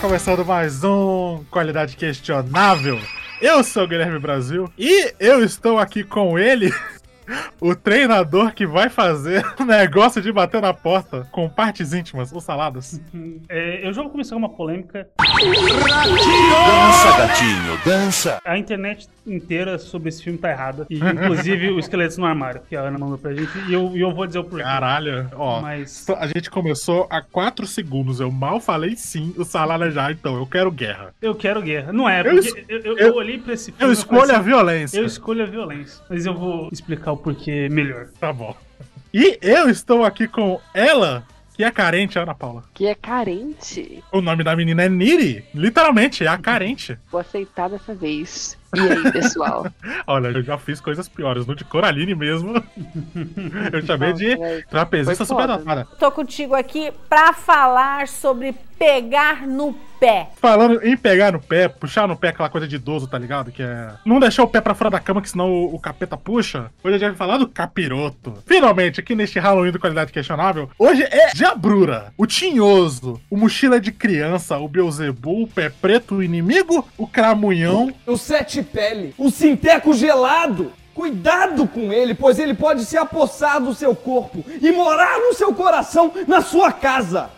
começando mais um Qualidade Questionável. Eu sou o Guilherme Brasil e eu estou aqui com ele, o treinador que vai fazer o negócio de bater na porta com partes íntimas ou saladas. É, eu já vou começar uma polêmica. Dança, gatinho, dança. A internet inteira sobre esse filme tá errada. E, inclusive o Esqueletos no Armário, que a Ana mandou pra gente. E eu, eu vou dizer o porquê. Caralho, ó. Mas. A gente começou há 4 segundos. Eu mal falei sim, o salada já, então eu quero guerra. Eu quero guerra. Não é, Eu porque es- eu, eu, eu- eu olhei pra esse filme. Eu escolho a assim, violência. Eu escolho a violência. Mas eu vou explicar o porquê melhor. Tá bom. E eu estou aqui com ela, que é carente, Ana Paula. Que é carente. O nome da menina é Niri. Literalmente, é a carente. Vou aceitar dessa vez. E aí, pessoal? Olha, eu já fiz coisas piores. No de Coraline mesmo. Eu chamei de Não, peraí. trapezista Foi foda. superdotada. Tô contigo aqui pra falar sobre pegar no pé. Falando em pegar no pé, puxar no pé, aquela coisa de idoso, tá ligado? Que é. Não deixar o pé pra fora da cama, que senão o, o capeta puxa. Hoje a gente vai falar do capiroto. Finalmente, aqui neste Halloween de qualidade questionável, hoje é Jabrura, o Tinhoso, o Mochila de Criança, o Beuzebu, o Pé Preto, o Inimigo, o Cramunhão. O sete pele, o sinteco gelado. Cuidado com ele, pois ele pode se apossar do seu corpo e morar no seu coração, na sua casa.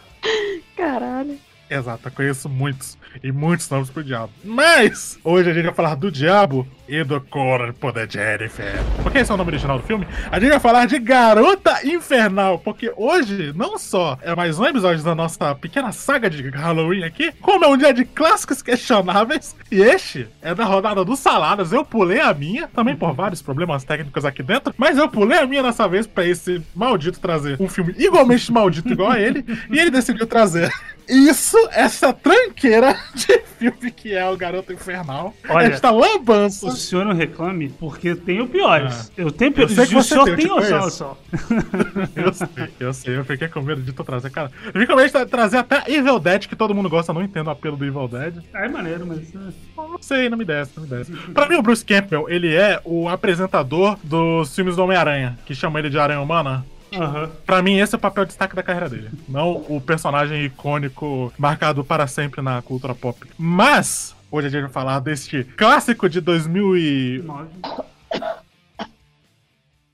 Caralho. Exato, eu conheço muitos e muitos nomes pro diabo. Mas hoje a gente vai falar do diabo e do corpo de Jennifer. Porque esse é o nome original do filme. A gente vai falar de Garota Infernal. Porque hoje não só é mais um episódio da nossa pequena saga de Halloween aqui, como é um dia de clássicos questionáveis. E este é da rodada dos saladas. Eu pulei a minha, também por vários problemas técnicos aqui dentro. Mas eu pulei a minha dessa vez pra esse maldito trazer um filme igualmente maldito igual a ele. E ele decidiu trazer isso, essa tranqueira de filme que é o Garoto Infernal. Olha, esta lambança. O senhor não reclame, porque tenho piores. Eu tenho Ah. Eu sei que o senhor tem, tem conheço. só. Eu sei, eu sei, eu fiquei com medo de tu trazer, cara. Eu fiquei com medo de trazer até Evil Dead, que todo mundo gosta, não entendo o apelo do Evil Dead. Ah, é maneiro, mas. eh, Não sei, não me desce, não me desce. Pra mim, o Bruce Campbell, ele é o apresentador dos filmes do Homem-Aranha, que chama ele de Aranha Humana. Aham. Pra mim, esse é o papel de destaque da carreira dele. Não o personagem icônico marcado para sempre na cultura pop. Mas, hoje a gente vai falar deste clássico de 2009.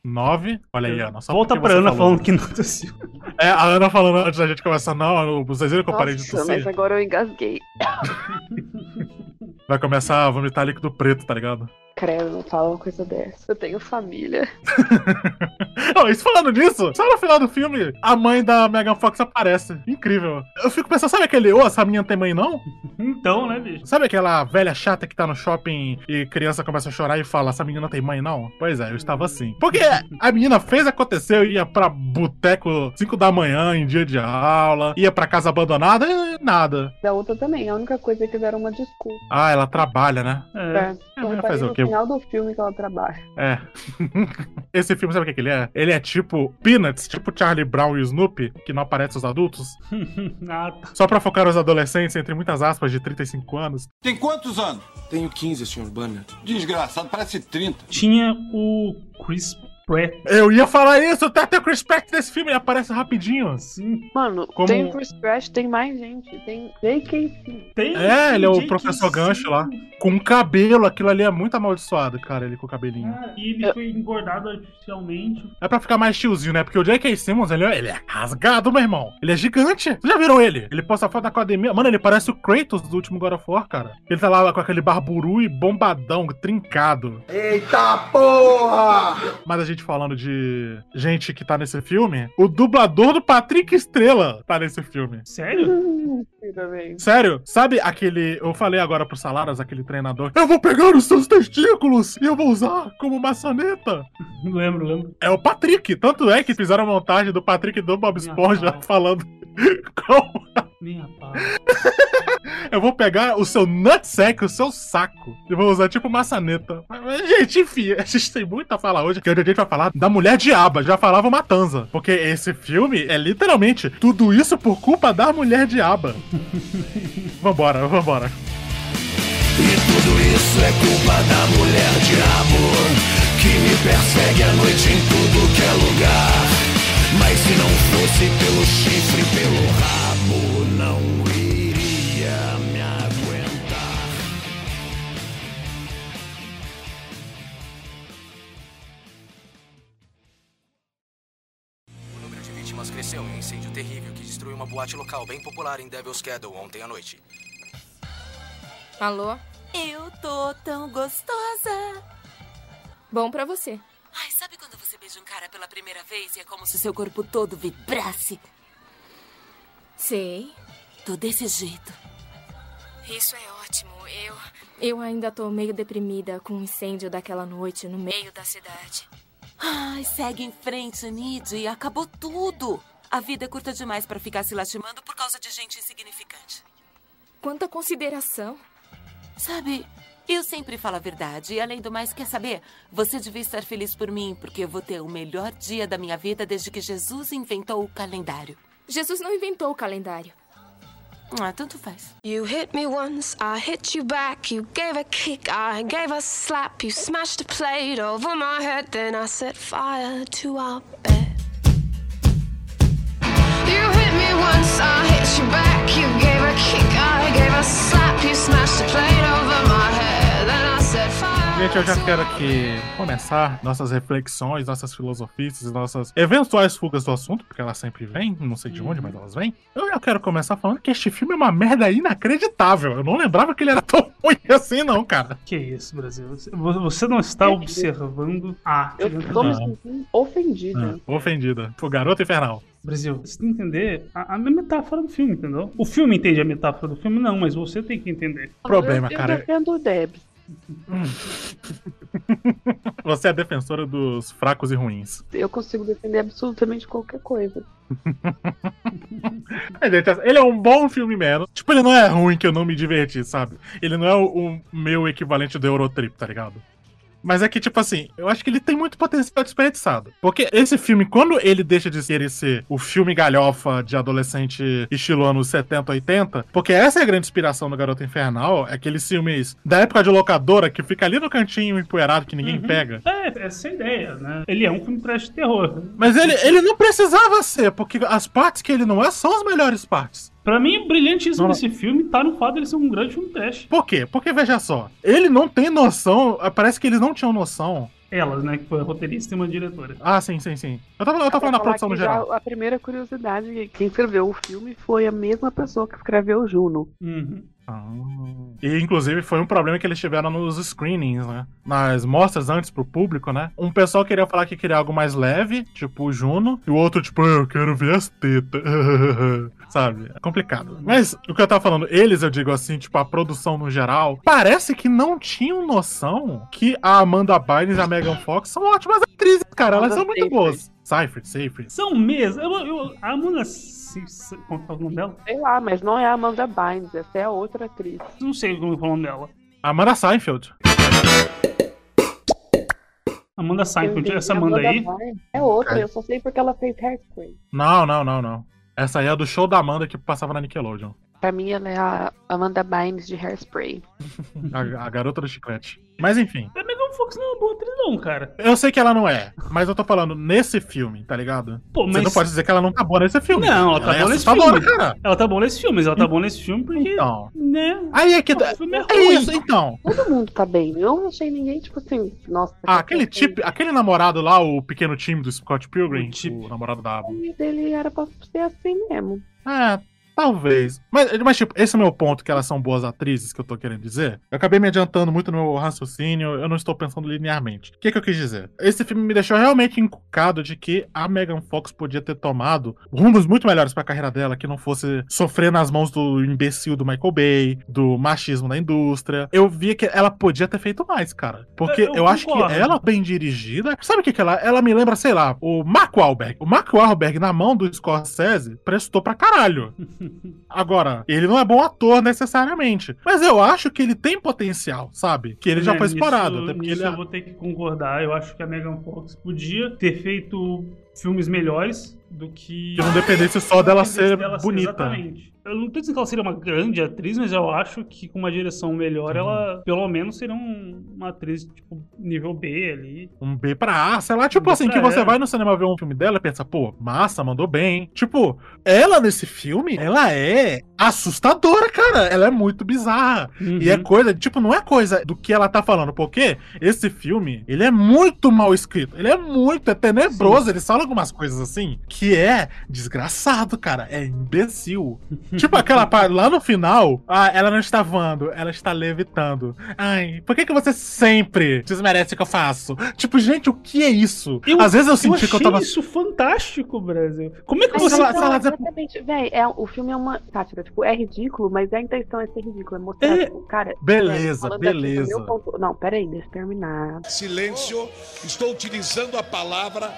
Nove. Olha aí, Ana. Só Volta pra Ana falou. falando que não tossiu. É, a Ana falando antes da gente começar. Não, vocês viram que eu parei de Nossa, mas tossir? agora eu engasguei. Vai começar a vomitar líquido preto, tá ligado? Credo, não fala uma coisa dessa. Eu tenho família. Não, isso falando nisso, só no final do filme, a mãe da Megan Fox aparece. Incrível. Eu fico pensando, sabe aquele, ô, essa menina tem mãe não? Então, né, bicho? Sabe aquela velha chata que tá no shopping e criança começa a chorar e fala, essa menina tem mãe não? Pois é, eu estava assim. Porque a menina fez acontecer, eu ia pra boteco 5 da manhã em dia de aula, ia pra casa abandonada e nada. Da outra também. A única coisa é que deram uma desculpa. Ah, ela trabalha, né? É. É, reparei fazer o quê? Final do filme que ela trabalha. É. Esse filme, sabe o que, que ele é? Ele é tipo Peanuts, tipo Charlie Brown e Snoopy, que não aparece os adultos, ah, tá. só pra focar os adolescentes, entre muitas aspas, de 35 anos. Tem quantos anos? Tenho 15, Sr. Banner. Desgraçado, parece 30. Tinha o Chris Pratt. Eu ia falar isso, até tem o Chris Pratt nesse filme, ele aparece rapidinho. Sim. Mano, Como- tem o Chris Pratt, tem mais gente. Tem J.K. Tem, É, ele é o professor Gancho lá. Com cabelo, aquilo ali é muito amaldiçoado, cara, ele com o cabelinho. Ah, e ele foi engordado artificialmente. É pra ficar mais tiozinho, né? Porque o J.K. Simmons, ele, é- ele é rasgado, meu irmão. Ele é gigante. Vocês já viram ele? Ele posta foto da academia. Mano, ele parece o Kratos do último God of War, cara. Ele tá lá com aquele barburu e bombadão, trincado. Eita porra! Mas a gente falando de gente que tá nesse filme, o dublador do Patrick Estrela tá nesse filme. Sério? Também. Sério? Sabe aquele. Eu falei agora pro Salaras, aquele treinador. Eu vou pegar os seus testículos e eu vou usar como maçaneta. lembro, lembro. É o Patrick. Tanto é que fizeram a montagem do Patrick do Bob Esponja falando. Como Nem a pau. eu vou pegar o seu nutsack, o seu saco, e vou usar tipo maçaneta. Mas, Gente, enfim, a gente tem muito a falar hoje, que hoje a gente vai falar da mulher diaba, já falava Matanza. Porque esse filme é literalmente tudo isso por culpa da mulher diaba. vambora, vambora. E tudo isso é culpa da mulher diabo Que me persegue à noite em tudo que é lugar Mas se não fosse pelo chifre, pelo rabo não iria me aguentar. O número de vítimas cresceu em um incêndio terrível que destruiu uma boate local bem popular em Devil's Kettle ontem à noite. Alô? Eu tô tão gostosa. Bom para você. Ai, sabe quando você beija um cara pela primeira vez e é como se seu corpo todo vibrasse? Sei. Tô desse jeito. Isso é ótimo. Eu. Eu ainda tô meio deprimida com o incêndio daquela noite no meio da cidade. Ai, segue em frente, Nid. Acabou tudo. A vida é curta demais pra ficar se lastimando por causa de gente insignificante. Quanta consideração. Sabe, eu sempre falo a verdade. E além do mais, quer saber? Você devia estar feliz por mim, porque eu vou ter o melhor dia da minha vida desde que Jesus inventou o calendário. Jesus não inventou o calendário. Ah, tanto faz. You hit me once, I hit you back. You gave a kick, I gave a slap. You smashed a plate over my head, then I set fire to our bed. You hit me once, I hit you back. You gave a kick, I gave a slap. You smashed a plate over Gente, eu já quero aqui começar nossas reflexões, nossas filosofias, nossas eventuais fugas do assunto, porque elas sempre vêm, não sei de onde, mas elas vêm. Eu já quero começar falando que este filme é uma merda inacreditável. Eu não lembrava que ele era tão ruim assim, não, cara. Que isso, Brasil? Você- não está observando a. Eu tô me sentindo ofendida. Ah, ofendida. O garoto infernal. Brasil, você tem que entender a, a metáfora do filme, entendeu? O filme entende a metáfora do filme, não, mas você tem que entender. Problema, eu, cara. Eu defendo o Debs. Você é a defensora dos fracos e ruins. Eu consigo defender absolutamente qualquer coisa. É, ele é um bom filme menos. Tipo, ele não é ruim que eu não me diverti, sabe? Ele não é o, o meu equivalente do Eurotrip, tá ligado? Mas é que, tipo assim, eu acho que ele tem muito potencial desperdiçado. Porque esse filme, quando ele deixa de querer ser o filme galhofa de adolescente estilo anos 70, 80, porque essa é a grande inspiração do Garoto Infernal, é aqueles filmes da época de locadora que fica ali no cantinho empoeirado que ninguém Uhum. pega. É, essa é a ideia, né? Ele é um filme trash terror. Mas ele, ele não precisava ser, porque as partes que ele não é são as melhores partes. Pra mim, o brilhantíssimo Não, não. desse filme tá no fato dele ser um grande filme trash. Por quê? Porque, veja só, ele não tem noção, parece que eles não tinham noção. Ela, né, que foi a roteirista e uma diretora. Ah, sim, sim, sim. Eu tava, eu tava falando da produção no geral. A primeira curiosidade, quem escreveu o filme foi a mesma pessoa que escreveu Juno. Uhum. Ah. E, inclusive, foi um problema que eles tiveram nos screenings, né? Nas mostras antes pro público, né? Um pessoal queria falar que queria algo mais leve, tipo o Juno, e o outro, tipo, "Ah, eu quero ver as tetas. Sabe? É complicado. Mas o que eu tava falando, eles, eu digo assim, tipo, a produção no geral, parece que não tinham noção que a Amanda Bynes e a Megan Fox são ótimas atrizes, cara. Elas são muito boas. Seyfried, Seyfried. São mesmo. Eu, eu, a Amanda. Como é o nome dela? Sei lá, mas não é a Amanda Bynes, essa é a outra atriz. Não sei como é o nome dela. Amanda Seinfeld. Amanda Seinfeld, essa entendi, Amanda aí. Bynes. É outra, eu só sei porque ela fez Hairspray. Não, não, não, não. Essa aí é do show da Amanda que passava na Nickelodeon. Pra mim, ela é a Amanda Bynes de Hairspray. A, a garota do chiclete. Mas enfim. Fox não é uma boa atriz, não, cara. Eu sei que ela não é, mas eu tô falando nesse filme, tá ligado? Pô, Você mas- não pode dizer que ela não tá boa nesse filme. Não, ela tá é boa nesse assustadora, filme. cara. Ela tá boa nesse filme, mas ela tá boa nesse filme porque. Então. Né? Aí é que. O filme é É ruim. isso, então. Todo mundo tá bem. Eu não achei ninguém, tipo assim, nossa. Ah, aquele tipo, aquele namorado lá, o pequeno time do Scott Pilgrim, O tipo. o namorado da dele era pra ser assim mesmo. É, talvez. Mas, mas, tipo, esse é o meu ponto, que elas são boas atrizes, que eu tô querendo dizer. Eu acabei me adiantando muito no meu raciocínio, eu não estou pensando linearmente. O que, que eu quis dizer? Esse filme me deixou realmente encucado de que a Megan Fox podia ter tomado rumos muito melhores pra carreira dela, que não fosse sofrer nas mãos do imbecil do Michael Bay, do machismo da indústria. Eu via que ela podia ter feito mais, cara. Porque Eu- eu, eu acho que ela bem dirigida. Sabe o que, que ela? Ela me lembra, sei lá, o Mark Wahlberg. O Mark Wahlberg, na mão do Scorsese, prestou pra caralho. Agora, ele não é bom ator necessariamente. Mas eu acho que ele tem potencial, sabe? Que ele já É, foi nisso- explorado. Até porque nisso ele é... eu vou ter que concordar. Eu acho que a Megan Fox podia ter feito filmes melhores do que. Que não dependesse só dela ser dela bonita. Exatamente. Eu não tô dizendo que ela seria uma grande atriz, mas eu acho que com uma direção melhor, ela pelo menos seria um- uma atriz, tipo, nível B ali. Um B pra A, sei lá, tipo B assim, que você E. vai no cinema ver um filme dela e pensa, pô, massa, mandou bem. Tipo, ela nesse filme, ela é assustadora, cara. Ela é muito bizarra. E é coisa, tipo, não é coisa do que ela tá falando, porque esse filme, ele é muito mal escrito. Ele é muito, é tenebroso. Ele fala algumas coisas assim que que é desgraçado, cara. É imbecil. tipo aquela parte lá no final, ah, ela não está voando, ela está levitando. Ai, por que, que você sempre desmerece o que eu faço? Tipo, gente, o que é isso? Às vezes eu senti achei que eu tava. isso fantástico, Brasil. Como é que você... não, Sala- exatamente, véi, é, o filme é uma sátira, tipo, é ridículo, mas a intenção é ser ridículo, é mostrar, É. tipo, cara... Beleza, do beleza. ponto- Não, peraí, deixa eu terminar. Silêncio, estou utilizando a palavra.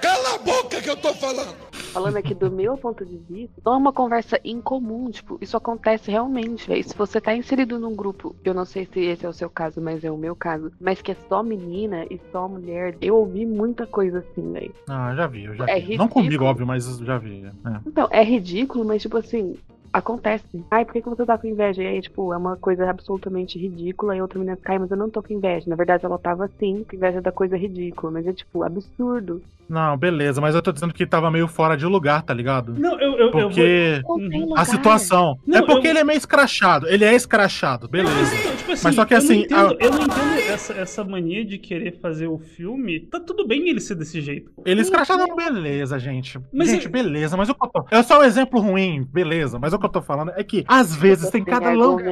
Cala a boca que eu tô falando! Falando aqui do meu ponto de vista, não é uma conversa incomum, tipo, isso acontece realmente, velho. Se você tá inserido num grupo, eu não sei se esse é o seu caso, mas é o meu caso, mas que é só menina e só mulher, eu ouvi muita coisa assim, velho. Ah, já vi, eu já É vi. Não comigo, óbvio, mas já vi. é. Então, é ridículo, mas tipo assim, acontece. Ai, por que, que você tá com inveja? E aí, tipo, é uma coisa absolutamente ridícula e outra menina cai, mas eu não tô com inveja. Na verdade, ela tava assim, com inveja da coisa ridícula, mas é tipo, absurdo. Não, beleza, mas eu tô dizendo que tava meio fora de lugar, tá ligado? Não, eu, eu, Porque eu vou... A situação. Não, é porque eu- ele é meio escrachado. Ele é escrachado, beleza. Então, tipo assim, Mas só que eu não assim, entendo- a- eu não entendo essa, essa mania de querer fazer o filme. Tá tudo bem ele ser desse jeito. Ele escrachado, beleza, gente. Mas gente, eu- beleza, mas o que eu. É só um exemplo ruim, beleza. Mas o que eu tô falando é que, às vezes, tem cada louco.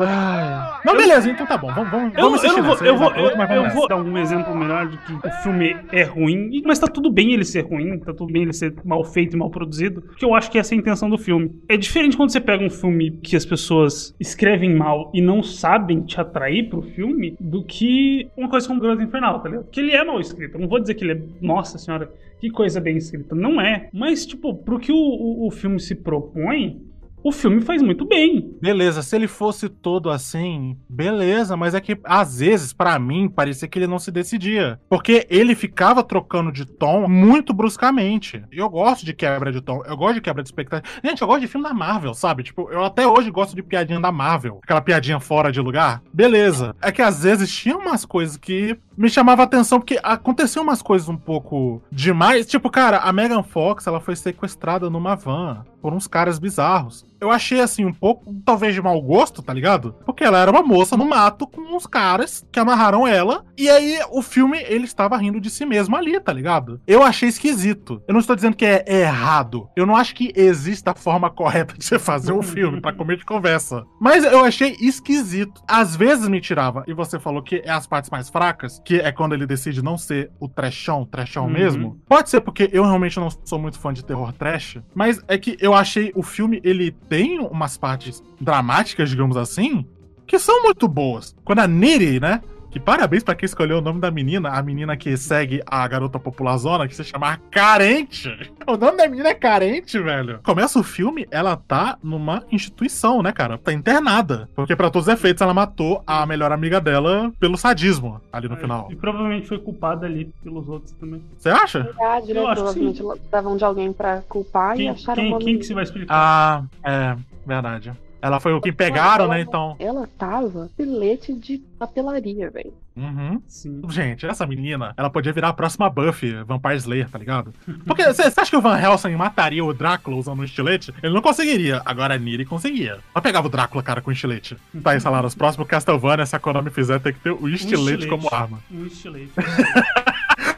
Ai. Não, beleza, então tá bom. Vamos, vamos, Eu, vamos eu não vou, eu vou, eu, vamos eu vou dar um exemplo melhor de que o filme é ruim, mas tá tudo bem ele ser ruim, tá tudo bem ele ser mal feito e mal produzido, porque eu acho que essa é a intenção do filme. É diferente quando você pega um filme que as pessoas escrevem mal e não sabem te atrair pro filme, do que uma coisa como Grosso Infernal, tá ligado? Que ele é mal escrito. Eu não vou dizer que ele é, nossa senhora, que coisa bem escrita. Não é. Mas, tipo, pro que o, o, o filme se propõe, o filme faz muito bem. Beleza, se ele fosse todo assim, beleza, mas é que às vezes, pra mim, parecia que ele não se decidia. Porque ele ficava trocando de tom muito bruscamente. E eu gosto de quebra de tom, eu gosto de quebra de expectativa. Gente, eu gosto de filme da Marvel, sabe? Tipo, eu até hoje gosto de piadinha da Marvel. Aquela piadinha fora de lugar. Beleza. É que às vezes tinha umas coisas que me chamava atenção, porque aconteceu umas coisas um pouco demais. Tipo, cara, a Megan Fox, ela foi sequestrada numa van por uns caras bizarros. Eu achei, assim, um pouco, talvez de mau gosto, tá ligado? Porque ela era uma moça no mato com uns caras que amarraram ela. E aí, o filme, ele estava rindo de si mesmo ali, tá ligado? Eu achei esquisito. Eu não estou dizendo que é errado. Eu não acho que exista a forma correta de você fazer um filme pra comer de conversa. Mas eu achei esquisito. Às vezes me tirava. E você falou que é as partes mais fracas, que é quando ele decide não ser o trashão, trashão Uhum. mesmo. Pode ser porque eu realmente não sou muito fã de terror trash, mas é que eu achei o filme, ele tem umas partes dramáticas, digamos assim, que são muito boas. Quando a Niri, né? Que parabéns pra quem escolheu o nome da menina, a menina que segue a garota popular zona, que se chama Carente. O nome da menina é Carente, velho. Começa o filme, ela tá numa instituição, né, cara? Tá internada. Porque pra todos os efeitos, ela matou a melhor amiga dela pelo sadismo ali no final. E provavelmente foi culpada ali pelos outros também. Você acha? Verdade, né? Eu acho que Provavelmente precisavam de alguém pra culpar e Quem, acharam quem, quem que se vai explicar? Ah, é, verdade. Ela foi o que pegaram, né, então. Ela tava filete de papelaria, velho. Uhum. Sim. Gente, essa menina, ela podia virar a próxima Buffy, Vampire Slayer, tá ligado? Porque você acha que o Van Helsing mataria o Drácula usando um estilete? Ele não conseguiria. Agora a Niri conseguia. Ela pegava o Drácula, cara, com estilete. Tá aí, falaram, os próximos Castlevania, se a Konami fizer, tem que ter o estilete, estilete. como arma. Um estilete.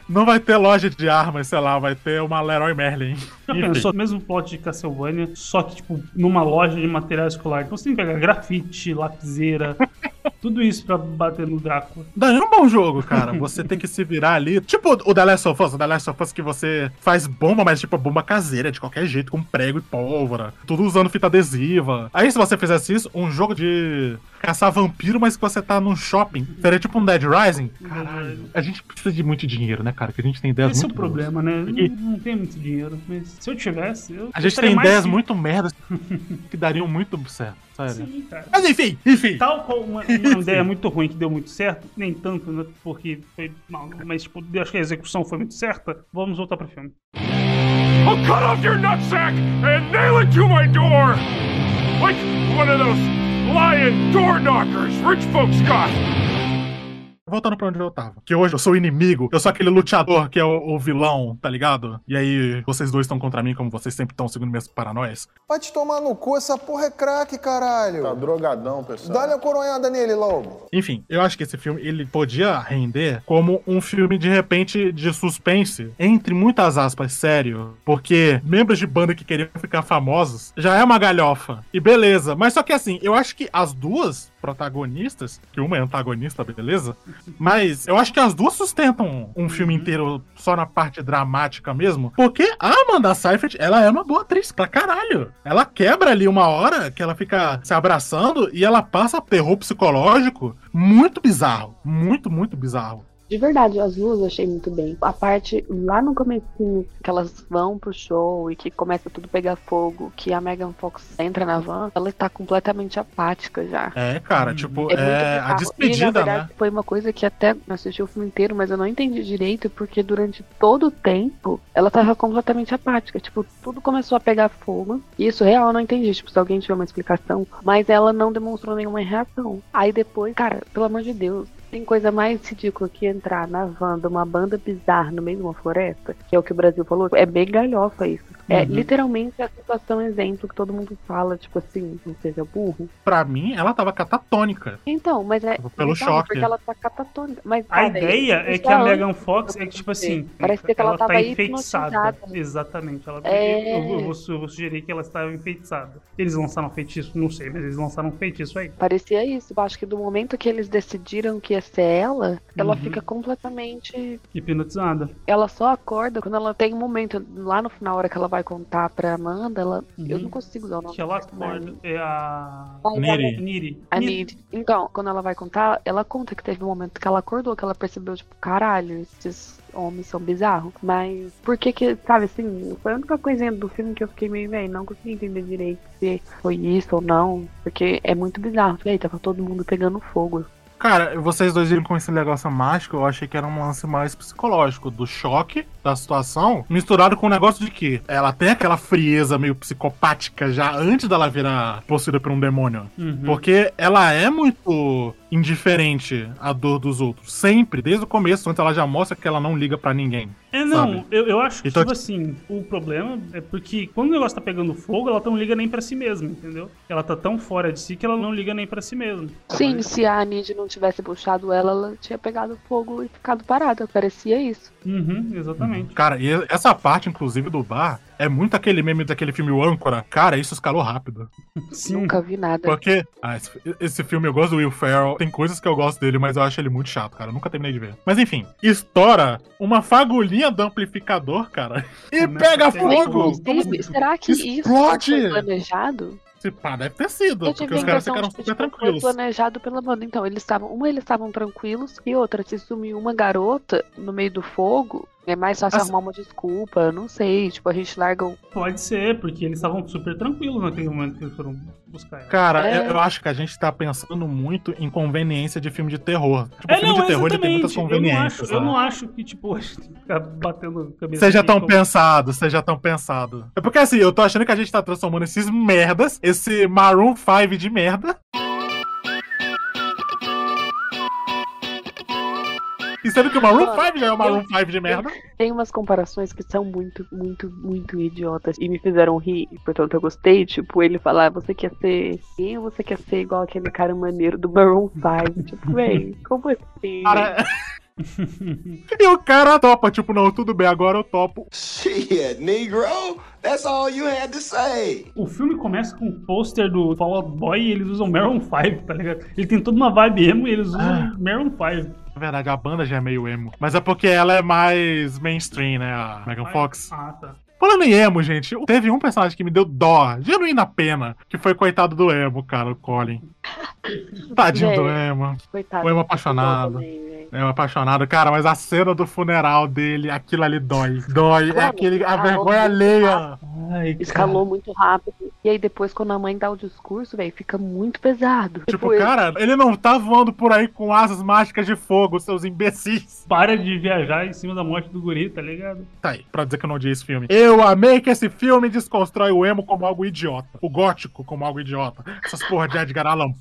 Não vai ter loja de armas, sei lá, vai ter uma Leroy Merlin. Já pensou? Mesmo plot de Castlevania, só que, tipo, numa loja de material escolar. Então você tem que pegar grafite, lapiseira, tudo isso pra bater no Drácula. Daí é um bom jogo, cara. Você tem que se virar ali. Tipo o The Last of Us, o The Last of Us que você faz bomba, mas tipo bomba caseira, de qualquer jeito, com prego e pólvora. Tudo usando fita adesiva. Aí se você fizesse isso, um jogo de caçar vampiro, mas que você tá num shopping. Seria tipo um Dead Rising. Caralho. A gente precisa de muito dinheiro, né, cara? Que a gente tem ideias Esse é o muito boas. problema, né? E- Não, não tem muito dinheiro, mas se eu tivesse, eu A gente tem mais ideias que- muito merdas que dariam muito certo, sério. Sim, cara. Mas enfim, enfim. Tal qual uma, uma ideia muito ruim que deu muito certo, nem tanto, né? Porque foi mal, mas tipo, eu acho que a execução foi muito certa. Vamos voltar pro filme. I'll cut off your nutsack and nail it to my door! Like one of those lion door knockers rich folks got! Voltando pra onde eu tava. Que hoje eu sou o inimigo, eu sou aquele lutador que é o, o vilão, tá ligado? E aí vocês dois estão contra mim, como vocês sempre estão segundo minhas paranoias. Vai te tomar no cu, essa porra é craque, caralho. Tá drogadão, pessoal. Dá-lhe a coronhada nele logo. Enfim, eu acho que esse filme ele podia render como um filme de repente de suspense, entre muitas aspas, sério, porque membros de banda que queriam ficar famosos já é uma galhofa. E beleza, mas só que assim, eu acho que as duas protagonistas, que uma é antagonista, beleza? Mas eu acho que as duas sustentam um filme inteiro só na parte dramática mesmo, porque a Amanda Seyfried, ela é uma boa atriz pra caralho. Ela quebra ali uma hora que ela fica se abraçando e ela passa terror psicológico muito bizarro, muito, muito bizarro. De verdade, as duas eu achei muito bem. A parte lá no comecinho, que elas vão pro show e que começa tudo a pegar fogo, que a Megan Fox entra na van, ela tá completamente apática já. É, cara, tipo, É é, a despedida, e, na verdade, né? Foi uma coisa que até eu assisti o filme inteiro, mas eu não entendi direito, porque durante todo o tempo ela tava completamente apática. Tipo, tudo começou a pegar fogo. E isso real eu não entendi. Tipo, se alguém tiver uma explicação. Mas ela não demonstrou nenhuma reação. Aí depois, cara, pelo amor de Deus. Tem coisa mais ridícula que entrar na van de uma banda bizarra no meio de uma floresta, que é o que o Brasil falou. É bem galhofa isso. É Uhum. literalmente a situação exemplo que todo mundo fala, tipo assim, não seja burro. Pra mim, ela tava catatônica. Então, mas é. Pelo então, choque. Porque ela tá catatônica. Mas, A cara, ideia é isso que a Megan Fox é que, tipo assim, Parece que ela, tava tá enfeitiçada. Exatamente. Ela, É. eu, eu vou, eu vou sugerir que ela estava enfeitiçada. Eles lançaram feitiço, não sei, mas eles lançaram feitiço aí. Parecia isso. Eu acho que do momento que eles decidiram que ia ser ela, ela Uhum. fica completamente. Hipnotizada. Ela só acorda quando ela tem um momento. Lá no final, na hora que ela vai contar pra Amanda, ela. Eu não consigo usar o nome. Uhum. Que ela acorda. É a. Vai, vai, Niri. vai. Niri. A Nid. Então, quando ela vai contar, ela conta que teve um momento que ela acordou, que ela percebeu, tipo, caralho, esses homens são bizarros. Mas por que que, sabe assim, foi a única coisinha do filme que eu fiquei meio, velho, não consegui entender direito se foi isso ou não. Porque é muito bizarro. Falei, tava todo mundo pegando fogo. Cara, vocês dois viram com esse negócio mágico, eu achei que era um lance mais psicológico, do choque da situação, misturado com o negócio de que ela tem aquela frieza meio psicopática já antes dela virar possuída por um demônio. Uhum. Porque ela é muito indiferente à dor dos outros. Sempre, desde o começo, antes ela já mostra que ela não liga pra ninguém. É, não, eu, eu acho que, Então, tipo assim, o problema é porque quando o negócio tá pegando fogo, ela não liga nem pra si mesma, entendeu? Ela tá tão fora de si que ela não liga nem pra si mesma. Sim, se a Nid não tivesse puxado ela, ela tinha pegado fogo e ficado parada. Parecia isso. Uhum, exatamente. Cara, e essa parte, inclusive, do bar, é muito aquele meme daquele filme O Âncora. Cara, isso escalou rápido. Sim. Nunca vi nada. Porque ah, esse, esse filme eu gosto do Will Ferrell, tem coisas que eu gosto dele, mas eu acho ele muito chato, cara. Eu nunca terminei de ver. Mas enfim, estoura uma fagulhinha do amplificador, cara, e Começa pega fogo. Será que isso Explode! foi planejado? Se pá, deve ter sido, Eu porque os caras ficaram que, super tipo, foi tranquilos. planejado pela banda. Então, eles estavam. Uma, eles estavam tranquilos, e outra, se sumiu uma garota no meio do fogo, é mais fácil Assim- arrumar uma desculpa. Não sei. Tipo, a gente larga o. Pode ser, porque eles estavam super tranquilos naquele momento que eles foram buscar ela. Cara, É. eu, eu acho que a gente tá pensando muito em conveniência de filme de terror. Tipo, É, filme não, de terror ele tem muitas exatamente. Eu não, conveniências. acho, eu né? não acho que, tipo, a gente tem que ficar batendo cabeça. Seja tão com- pensado, seja tão pensado. É porque assim, eu tô achando que a gente tá transformando esses merdas, esse Maroon 5 de merda. E sendo que o Maroon Mano, 5 já é o Maroon 5 de merda. Tem umas comparações que são muito, muito, muito idiotas e me fizeram rir, e, portanto eu gostei. Tipo, ele falar, você quer ser quem ou você quer ser igual aquele cara maneiro do Maroon 5? tipo, véi, como assim? Cara... e o cara topa, tipo, não, tudo bem, agora eu topo. Shit, Negro, that's all you had to say. O filme começa com o pôster do Fall Out Boy e eles usam Maroon 5, tá ligado? Ele tem toda uma vibe emo e eles usam Ah. Maroon 5. Na verdade, a banda já é meio emo. Mas é porque ela é mais mainstream, né? A Megan Fox. Ah, tá. Falando em emo, gente, teve um personagem que me deu dó, genuína pena, que foi coitado do emo, cara, o Colin. Tadinho do Véi, emo. Coitado. O emo apaixonado. Emo apaixonado. Cara, mas a cena do funeral dele, aquilo ali dói. Dói. É aquele, a vergonha alheia. Ai, Escalou muito rápido. E aí depois, quando a mãe dá o discurso, velho, fica muito pesado. Tipo, cara, ele não tá voando por aí com asas mágicas de fogo, seus imbecis. Para de viajar em cima da morte do guri, tá ligado? Tá aí, pra dizer que eu não odiei esse filme. Eu amei que esse filme desconstrói o emo como algo idiota. O gótico como algo idiota. Essas porra de Edgar Allan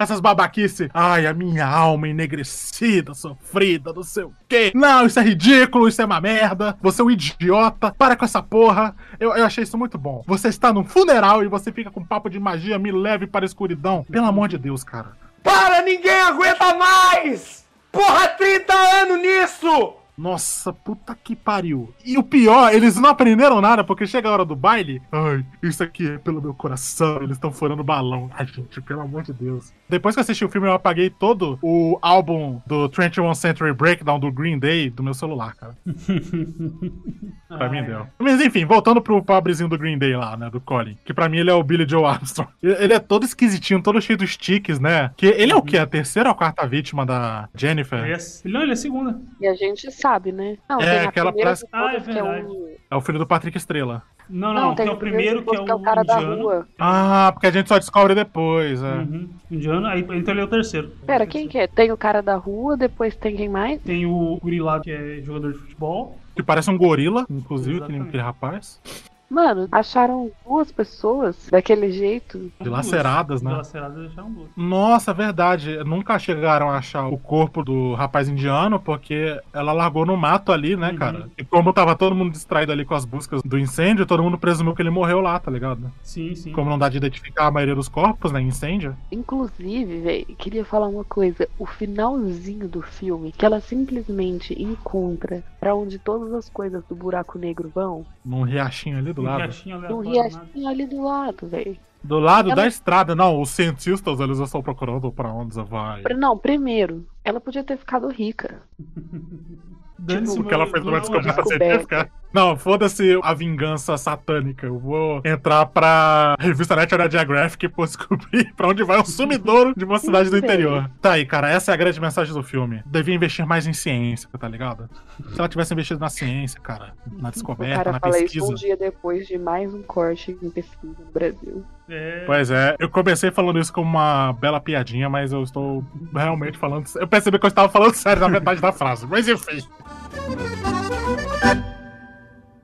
Essas babaquice. Ai, a minha alma enegrecida, sofrida, não sei o quê. Não, isso é ridículo, isso é uma merda. Você é um idiota. Para com essa porra. Eu, eu achei isso muito bom. Você está num funeral e você fica com papo de magia, me leve para a escuridão. Pelo amor de Deus, cara. Para, ninguém aguenta mais! Porra, 30 anos nisso! Nossa, puta que pariu. E o pior, eles não aprenderam nada, porque chega a hora do baile. Ai, isso aqui é pelo meu coração. Eles estão furando balão. Ai, gente, pelo amor de Deus. Depois que eu assisti o filme, eu apaguei todo o álbum do 21 Century Breakdown do Green Day do meu celular, cara. pra mim deu. Mas enfim, voltando pro pobrezinho do Green Day lá, né? Do Colin. Que pra mim ele é o Billy Joe Armstrong. Ele é todo esquisitinho, todo cheio dos tiques, né? Que ele é o quê? A terceira ou a quarta vítima da Jennifer? Yes. Não, ele é a segunda. E a gente sabe, né? Não, É, aquela primeira parece- Ah, é que é verdade. o... É o filho do Patrick Estrela. Não, não, tem que é o primeiro, que é que é o o cara da indiano. rua. Ah, porque a gente só descobre depois, é. Uhum. Indiano, aí então ele é o terceiro. Pera, quem que é? Tem o cara da rua, depois tem quem mais? Tem o guri lá que é jogador de futebol. Que parece um gorila, inclusive, aquele, Exatamente. aquele rapaz. Mano, acharam duas pessoas daquele jeito. Dilaceradas, né? Dilaceradas deixaram duas. Nossa, verdade. Nunca chegaram a achar o corpo do rapaz indiano, porque ela largou no mato ali, né, cara? E como tava todo mundo distraído ali com as buscas do incêndio, todo mundo presumiu que ele morreu lá, tá ligado? Sim, sim. Como não dá de identificar a maioria dos corpos, né, incêndio. Inclusive, velho, queria falar uma coisa. O finalzinho do filme, que ela simplesmente encontra pra onde todas as coisas do buraco negro vão, Num riachinho ali do Um lado. nada. riachinho ali do lado, velho. Do lado Ela- da estrada. Não, os cientistas, eles estão procurando pra onde você vai. Não, primeiro, ela podia ter ficado rica. Dane-se Porque ela fez uma descoberta. científica. Não, foda-se a vingança satânica. Eu vou entrar pra revista National Geographic e descobrir pra onde vai o sumidouro de uma cidade do interior. Tá aí, cara, essa é a grande mensagem do filme. Devia investir mais em ciência, tá ligado? Se ela tivesse investido na ciência, cara, na O descoberta, cara na fala pesquisa. isso um dia depois de mais um corte em pesquisa no Brasil. É, Pois é, eu comecei falando isso como uma bela piadinha, mas eu estou realmente falando. Eu percebi que eu estava falando sério na metade da frase, mas enfim.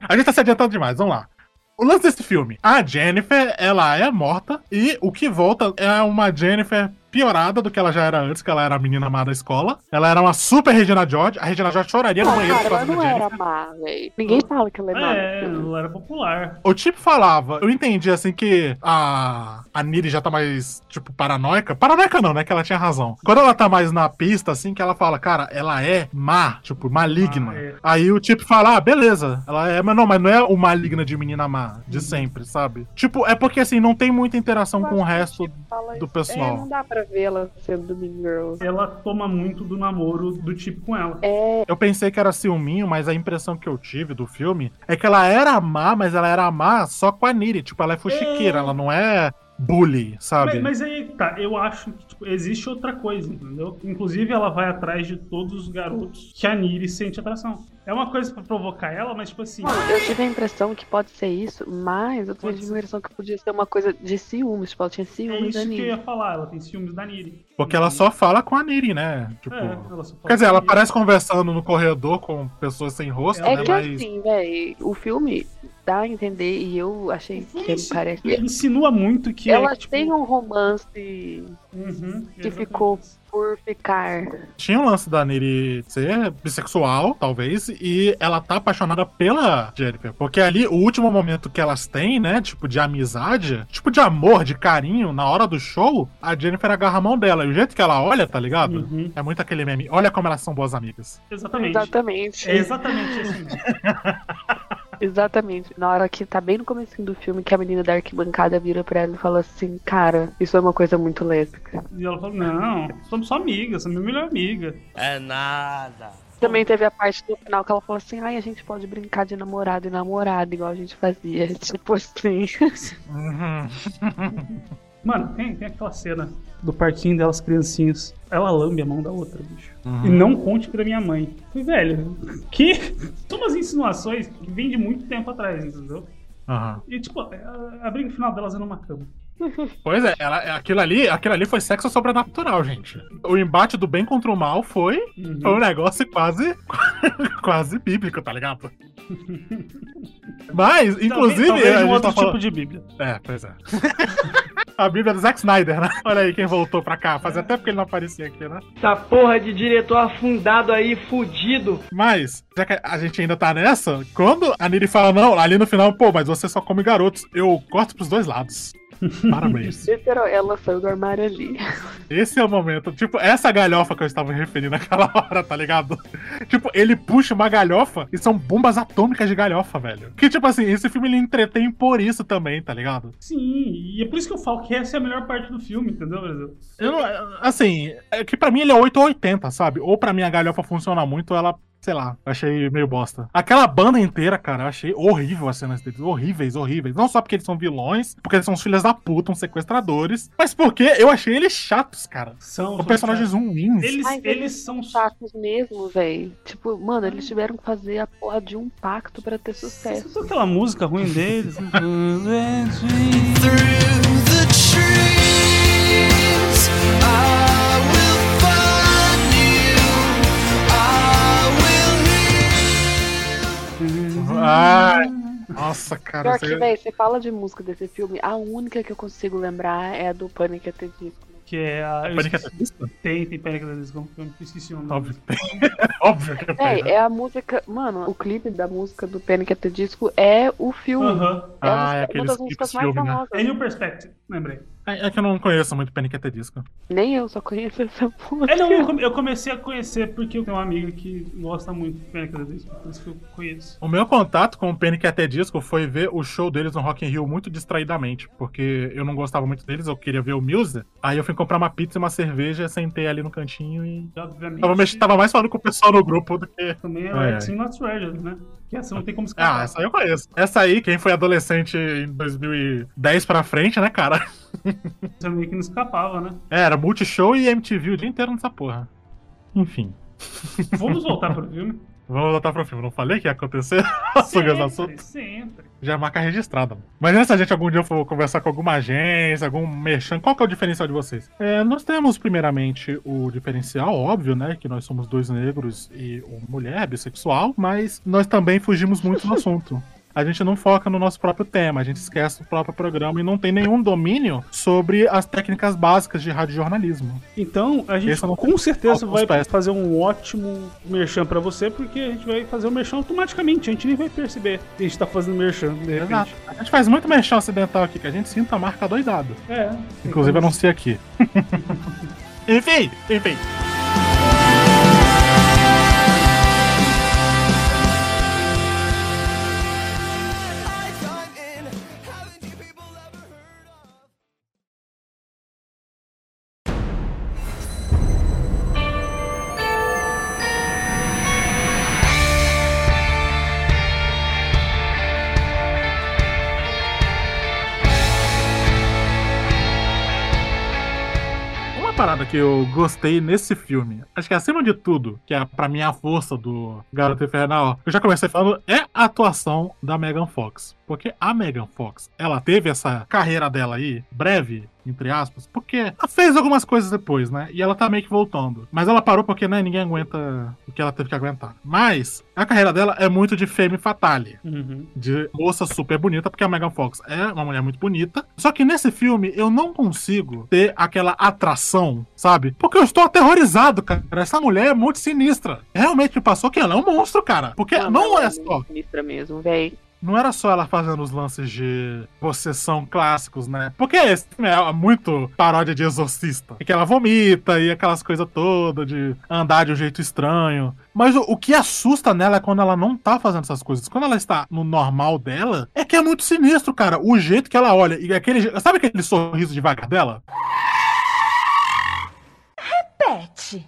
A gente tá se adiantando demais, vamos lá. O lance desse filme, a Jennifer, ela é morta e o que volta é uma Jennifer piorada do que ela já era antes, que ela era a menina má da escola. Ela era uma super Regina George, a Regina George choraria no Não, banheiro cara, por ela não era má, velho. Ninguém fala que ela é má. É, ela era popular. O tipo falava, eu entendi assim que a, a Niri já tá mais, tipo, paranoica. Paranoica não, né? Que ela tinha razão. Quando ela tá mais na pista, assim, que ela fala, cara, ela é má, tipo, maligna. Ah, é. Aí o tipo fala, ah, beleza, ela é, mas não, mas não é o maligna de menina má, de sempre, sabe? Tipo, é porque assim, não tem muita interação com o resto Fala do pessoal. É, não dá pra ver ela sendo do Mean Girls. Ela toma muito do namoro do tipo com ela. É, Eu pensei que era ciúminho, mas a impressão que eu tive do filme é que ela era má, mas ela era má só com a Niri. Tipo, ela é fuxiqueira, ela não é bully, sabe? Mas, mas aí, tá, eu acho que tipo, existe outra coisa, entendeu? Inclusive, ela vai atrás de todos os garotos que a Niri sente atração. É uma coisa pra provocar ela, mas tipo assim. Eu tive a impressão que pode ser isso, mas eu tive a impressão que podia ser uma coisa de ciúmes. Tipo, ela tinha É ciúmes isso da que eu ia falar, ela tem ciúmes da Niri. Porque ela só fala com a Niri, né? Tipo. É, ela só fala Quer dizer, ela Niri. parece conversando no corredor com pessoas sem rosto, É né? que Mas. assim, velho, o filme dá a entender e eu achei que Isso parece. insinua muito que Ela é, tipo, tem um romance uhum, que ficou por ficar. Tinha um lance da Niri ser bissexual, talvez, e ela tá apaixonada pela Jennifer. Porque ali, o último momento que elas têm, né? Tipo, de amizade, tipo, de amor, de carinho, na hora do show, a Jennifer agarra a mão dela. E o jeito que ela olha, tá ligado? Uhum. É muito aquele meme. Olha como elas são boas amigas. Exatamente. Exatamente. É exatamente assim. Exatamente. Na hora que tá bem no comecinho do filme, que a menina da arquibancada vira pra ela e fala assim, cara, isso é uma coisa muito lésbica. E ela falou: Não, somos só amigas, é minha melhor amiga. É nada. Também teve a parte do final que ela falou assim, ai, a gente pode brincar de namorado e namorada, igual a gente fazia. Tipo assim. Mano, tem, tem aquela cena do parquinho delas, criancinhas. Ela lambe a mão da outra, bicho. Uhum. E não conte pra minha mãe. Falei, velho, que? São umas insinuações que vêm de muito tempo atrás, entendeu? Aham. E, tipo, a, a briga final delas é numa cama. Pois é, ela, aquilo, ali, aquilo ali foi sexo sobrenatural, gente. O embate do bem contra o mal foi, Uhum. foi um negócio quase, quase bíblico, tá ligado? Mas, inclusive. talvez a um outro tá falando- tipo de Bíblia. É, pois é. A Bíblia do Zack Snyder, né? Olha aí quem voltou pra cá. Fazia até porque ele não aparecia aqui, né? Essa porra de diretor afundado aí, fudido. Mas, já que a gente ainda tá nessa, quando a Niri fala, não, ali no final, pô, mas você só come garotos, eu corto pros dois lados. Parabéns. Literal, ela saiu do armário ali. Esse é o momento. Tipo, essa galhofa que eu estava me referindo naquela hora, tá ligado? Tipo, ele puxa uma galhofa e são bombas atômicas de galhofa, velho. Que, tipo assim, esse filme ele entretém por isso também, tá ligado? Sim, e é por isso que eu falo que essa é a melhor parte do filme, entendeu, Brasil? Eu não, assim, é que pra mim ele é 8 ou 80, sabe? Ou pra mim a galhofa funciona muito, ou ela, sei lá, achei meio bosta. Aquela banda inteira, cara, eu achei horrível as cenas deles. Horríveis, horríveis. Não só porque eles são vilões, porque eles são os filhos da puta, uns sequestradores, mas porque eu achei eles chatos, cara. São, Com personagens ruins. Eles, Mas eles são chatos mesmo, velho. Tipo, mano, eles tiveram que fazer a porra de um pacto pra ter sucesso. Sabe aquela música ruim deles? né? Ai, nossa, cara. Pior você- que, velho, você fala de música desse filme, a única que eu consigo lembrar é a do Panic! at the Disco. Que é a. Panic! at the Disco? Tem, tem Panic! at the Disco, eu esqueci o nome. Óbvio. Óbvio que É, é a música. Mano, o clipe da música do Panic! at the Disco é o filme. Aham. É uma, Ah, é uma aqueles das músicas mais né? famosas. É New Perspective, lembrei. É, é que eu não conheço muito Panic! at the Disco. Nem eu só conheço essa música. É, não, eu, come- eu comecei a conhecer porque eu tenho uma amiga que gosta muito de Panic! at the Disco, por isso que eu conheço. O meu contato com o Panic! at the Disco foi ver o show deles no Rock in Rio muito distraidamente, porque eu não gostava muito deles, eu queria ver o Muse. Aí eu fui comprar uma pizza e uma cerveja, sentei ali no cantinho e... Obviamente. Tava, tava mais falando com o pessoal no grupo do que... Também é ai. Vaccine Not Treasure, né? Essa não tem como escapar. Ah, essa aí eu conheço. Essa aí, quem foi adolescente em 2010 pra frente, né, cara? Você meio que não escapava, né? É, era Multishow e MTV o dia inteiro nessa porra. Enfim. Vamos voltar pro filme. Vamos voltar pro filme. Não falei que ia acontecer? Sempre, sempre. Já é marca registrada. Mas antes a gente algum dia for conversar com alguma agência, algum merchan, qual que é o diferencial de vocês? É, nós temos, primeiramente, o diferencial, óbvio, né? Que nós somos dois negros e uma mulher bissexual, mas nós também fugimos muito do assunto. A gente não foca no nosso próprio tema, a gente esquece do próprio programa e não tem nenhum domínio sobre as técnicas básicas de radiojornalismo. Então, a gente eu não- com certeza vai fazer um ótimo merchan pra você, porque a gente vai fazer o merchan automaticamente, a gente nem vai perceber que a gente tá fazendo merchan, de repente. Exato. A gente faz muito merchan ocidental aqui, que a gente sinta a marca doidado. É. Inclusive, anuncia aqui. enfim, enfim. Que eu gostei nesse filme, acho que acima de tudo, que é pra mim a força do Garoto Infernal, eu já comecei falando, é a atuação da Megan Fox. Porque a Megan Fox, ela teve essa carreira dela aí, breve, entre aspas, porque ela fez algumas coisas depois, né? E ela tá meio que voltando. Mas ela parou porque, né, ninguém aguenta o que ela teve que aguentar. Mas a carreira dela é muito de femme fatale. Uhum. De moça super bonita, porque a Megan Fox é uma mulher muito bonita. Só que nesse filme eu não consigo ter aquela atração, sabe? Porque eu estou aterrorizado, cara. Essa mulher é muito sinistra. Realmente me passou que ela é um monstro, cara. Porque não, ela é só. muito sinistra mesmo, véi. Não era só ela fazendo os lances de possessão clássicos, né? Porque esse é muito paródia de exorcista. E que ela vomita e aquelas coisas todas de andar de um jeito estranho. Mas o, o que assusta nela é quando ela não tá fazendo essas coisas. Quando ela está no normal dela, é que é muito sinistro, cara. O jeito que ela olha. E aquele. Sabe aquele sorriso devagar dela? Repete.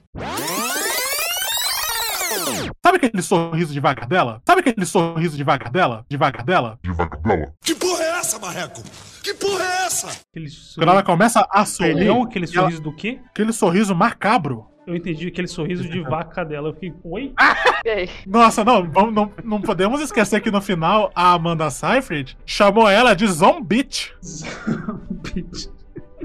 Sabe aquele sorriso devagar dela? Sabe aquele sorriso devagar dela? Devagar dela? Devagar dela. Que porra é essa, Marreco? Que porra é essa? Aquele Quando ela começa a sorrir. Perdão, aquele e ela- sorriso do quê? Aquele sorriso macabro. Eu entendi aquele sorriso de vaca dela. Eu fiquei, oi? Nossa, não, vamos, não, não podemos esquecer que no final a Amanda Seyfried chamou ela de Zombitch.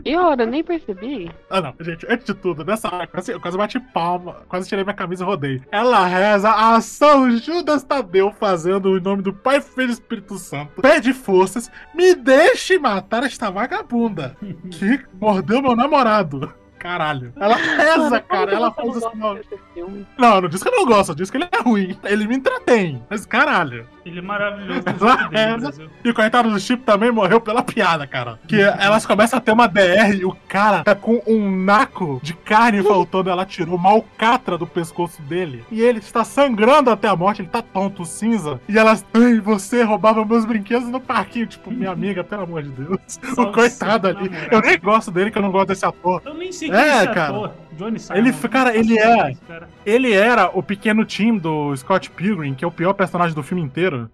E ora, nem percebi. Ah, não, gente, antes de tudo, nessa hora, quase, eu quase bati palma, quase tirei minha camisa e rodei. Ela reza a São Judas Tadeu fazendo o nome do Pai, Filho e Espírito Santo. Pede forças, me deixe matar esta vagabunda que mordeu meu namorado. Caralho. Ela reza, Mano, cara. Ela faz desse filme? não, não disse que eu não gosto, eu disse que ele é ruim. Ele me entretém. Mas caralho. Ele é maravilhoso. Ela reza. E o coitado do Chip também morreu pela piada, cara. Que elas começam a ter uma DR e o cara tá com um naco de carne faltando. Ela tirou uma alcatra do pescoço dele. E ele está sangrando até a morte. Ele tá tonto, cinza. E elas, ai, você roubava meus brinquedos no parquinho. Tipo, minha amiga, pelo amor de Deus. Só o coitado ali. namorado. Eu nem gosto dele, que eu não gosto desse ator. Eu nem sei quem é, cara. ator. Johnny Simon. Ele, cara, ele é. Ele era o pequeno Tim do Scott Pilgrim, que é o pior personagem do filme inteiro.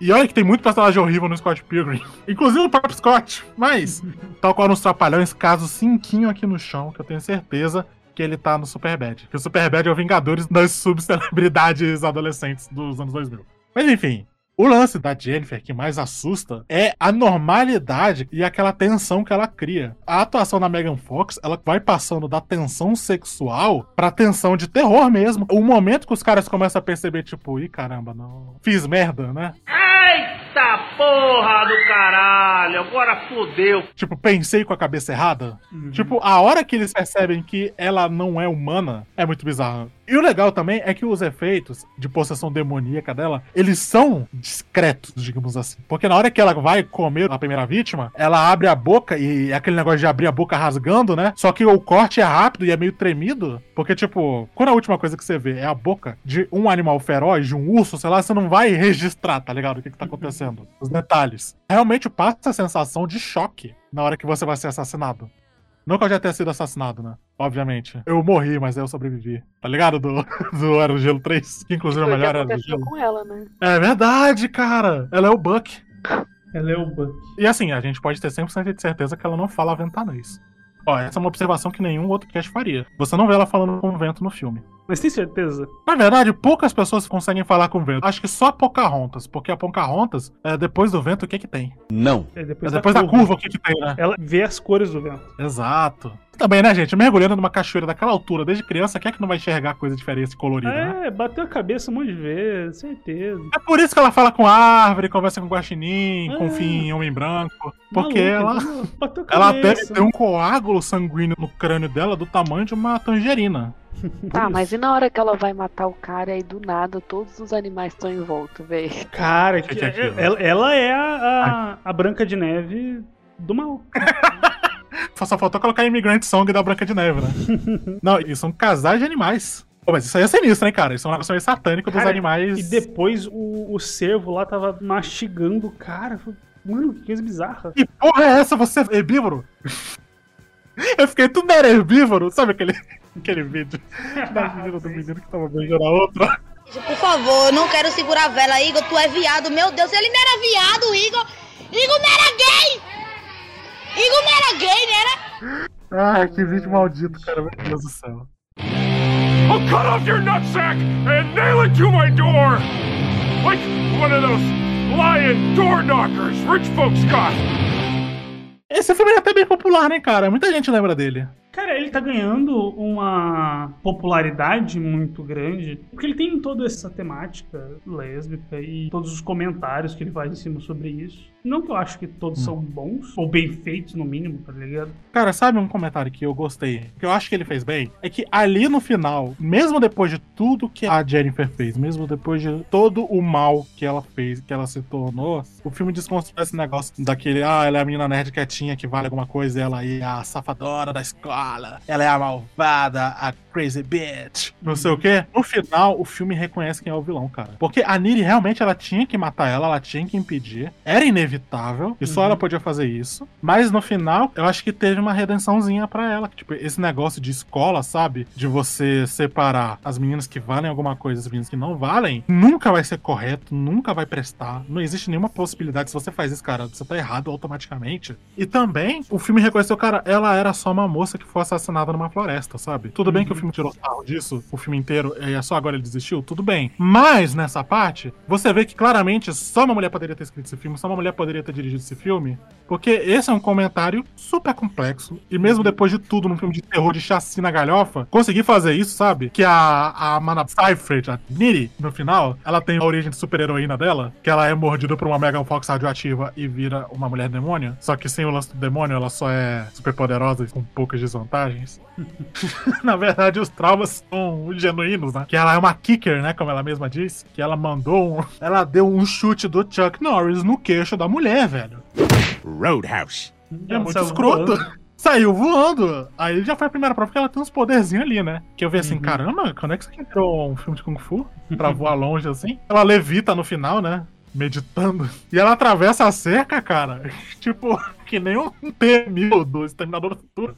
E olha que tem muito personagem horrível no Scott Pilgrim. Inclusive o próprio Scott. Mas, tal qual nos Trapalhões, caso cinquinho aqui no chão, que eu tenho certeza que ele tá no Superbad. Que o Superbad é o Vingadores das subcelebridades adolescentes dos anos 2000. Mas enfim, o lance da Jennifer que mais assusta é a normalidade e aquela tensão que ela cria. A atuação da Megan Fox, ela vai passando da tensão sexual pra tensão de terror mesmo. O momento que os caras começam a perceber, tipo, ih, caramba, não. Fiz merda, né? Eita porra do caralho, agora fodeu. Tipo, pensei com a cabeça errada. Tipo, a hora que eles percebem que ela não é humana, é muito bizarro. E o legal também é que os efeitos de possessão demoníaca dela, eles são discretos, digamos assim. Porque na hora que ela vai comer a primeira vítima, ela abre a boca e é aquele negócio de abrir a boca rasgando, né? Só que o corte é rápido e é meio tremido. Porque, tipo, quando a última coisa que você vê é a boca de um animal feroz, de um urso, sei lá, você não vai registrar, tá ligado? O que, que tá acontecendo. Os detalhes. Realmente passa a sensação de choque na hora que você vai ser assassinado. Não que eu já tenha sido assassinado, né? Obviamente. Eu morri, mas aí eu sobrevivi. Tá ligado? Do, do Era do Gelo 3, que inclusive é o melhor Era do aconteceu Gelo. com ela, né? É verdade, cara. Ela é o Buck. Ela é o Buck. E assim, a gente pode ter 100% de certeza que ela não fala ventanês. Ó, essa é uma observação que nenhum outro cast faria. Você não vê ela falando com vento no filme. Mas tem certeza? Na verdade, poucas pessoas conseguem falar com vento. Acho que só a Pocahontas, porque a Pocahontas, é, depois do vento, o que que tem? Não. É depois, É depois da curva, o que que tem, né? Ela vê as cores do vento. Exato. Também, né, gente? Mergulhando numa cachoeira daquela altura, desde criança, quem é que não vai enxergar coisa diferente e colorida, né? É, bateu a cabeça um monte de vezes, certeza. É por isso que ela fala com árvore, conversa com guaxinim, É. confia em homem branco. Porque Maluca, ela, Bateu a ela deve ter um coágulo sanguíneo no crânio dela do tamanho de uma tangerina. Tá, mas e na hora que ela vai matar o cara e do nada todos os animais estão em volta, velho? Cara, que- é ela, ela é a, a, a Branca de Neve do mal. Só faltou colocar imigrante song da Branca de Neve, né? Não, e são casais de animais. Pô, mas isso aí é sinistro, hein, cara? Isso é um negócio meio satânico dos Cara, animais. E depois o, o cervo lá tava mastigando o cara. Mano, que coisa bizarra. Que porra é essa? Você é herbívoro? Eu fiquei tudo era herbívoro. Sabe aquele, aquele vídeo da menina do menino que tava beijando a outra? Por favor, eu não quero segurar a vela, Igor. Tu é viado, meu Deus, ele não era viado, Igor. Igor não era gay! Igor não era gay, não era? Ai, que vídeo maldito, cara. Meu Deus do céu. I'll cut off your nutsack and nail it to my door! Like one of those lion door knockers rich folks got! Esse filme é até bem popular, né, cara? Muita gente lembra dele. Cara, ele tá ganhando uma popularidade muito grande, porque ele tem toda essa temática lésbica e todos os comentários que ele faz em cima sobre isso. Não que eu acho que todos são bons, ou bem feitos no mínimo, tá ligado? Cara, sabe um comentário que eu gostei? Que eu acho que ele fez bem? É que ali no final, mesmo depois de tudo que a Jennifer fez, mesmo depois de todo o mal que ela fez, que ela se tornou, o filme desconstrói esse negócio daquele, ah, ela é a menina nerd quietinha que vale alguma coisa, ela aí é a safadora da escola, ela é a malvada, a crazy bitch, não sei o quê. No final, o filme reconhece quem é o vilão, cara. Porque a Niri realmente ela tinha que matar ela, ela tinha que impedir, era inevitável, e só ela podia fazer isso. Mas no final, eu acho que teve uma redençãozinha pra ela. Tipo, esse negócio de escola, sabe? De você separar as meninas que valem alguma coisa e as meninas que não valem, nunca vai ser correto, nunca vai prestar. Não existe nenhuma possibilidade. Se você faz isso, cara, você tá errado automaticamente. E também, o filme reconheceu, cara, ela era só uma moça que foi assassinada numa floresta, sabe? Tudo bem que o filme tirou sarro disso, o filme inteiro, e é só agora ele desistiu, tudo bem. Mas nessa parte, você vê que claramente só uma mulher poderia ter escrito esse filme, só uma mulher poderia ter dirigido esse filme, porque esse é um comentário super complexo, e mesmo depois de tudo, num filme de terror de chacina galhofa, conseguir fazer isso, sabe? Que a, a Mana Seyfried, a Niri, no final, ela tem a origem de super-heroína dela, que ela é mordida por uma Megan Fox radioativa e vira uma mulher demônio, só que sem o lance do demônio, ela só é super poderosa e com poucas desvantagens. Na verdade, os traumas são genuínos, né? Que ela é uma kicker, né? Como ela mesma diz. Que ela mandou um. Ela deu um chute do Chuck Norris no queixo da mulher, velho. Roadhouse. É muito escroto. voando. Saiu voando. Aí já foi a primeira prova que ela tem uns poderzinhos ali, né? Que eu vi assim, caramba, quando é que você entrou um filme de Kung Fu? Pra voar longe assim? Ela levita no final, né? Meditando. E ela atravessa a cerca, cara. tipo, que nem um T-1000 do Exterminador do Futuro.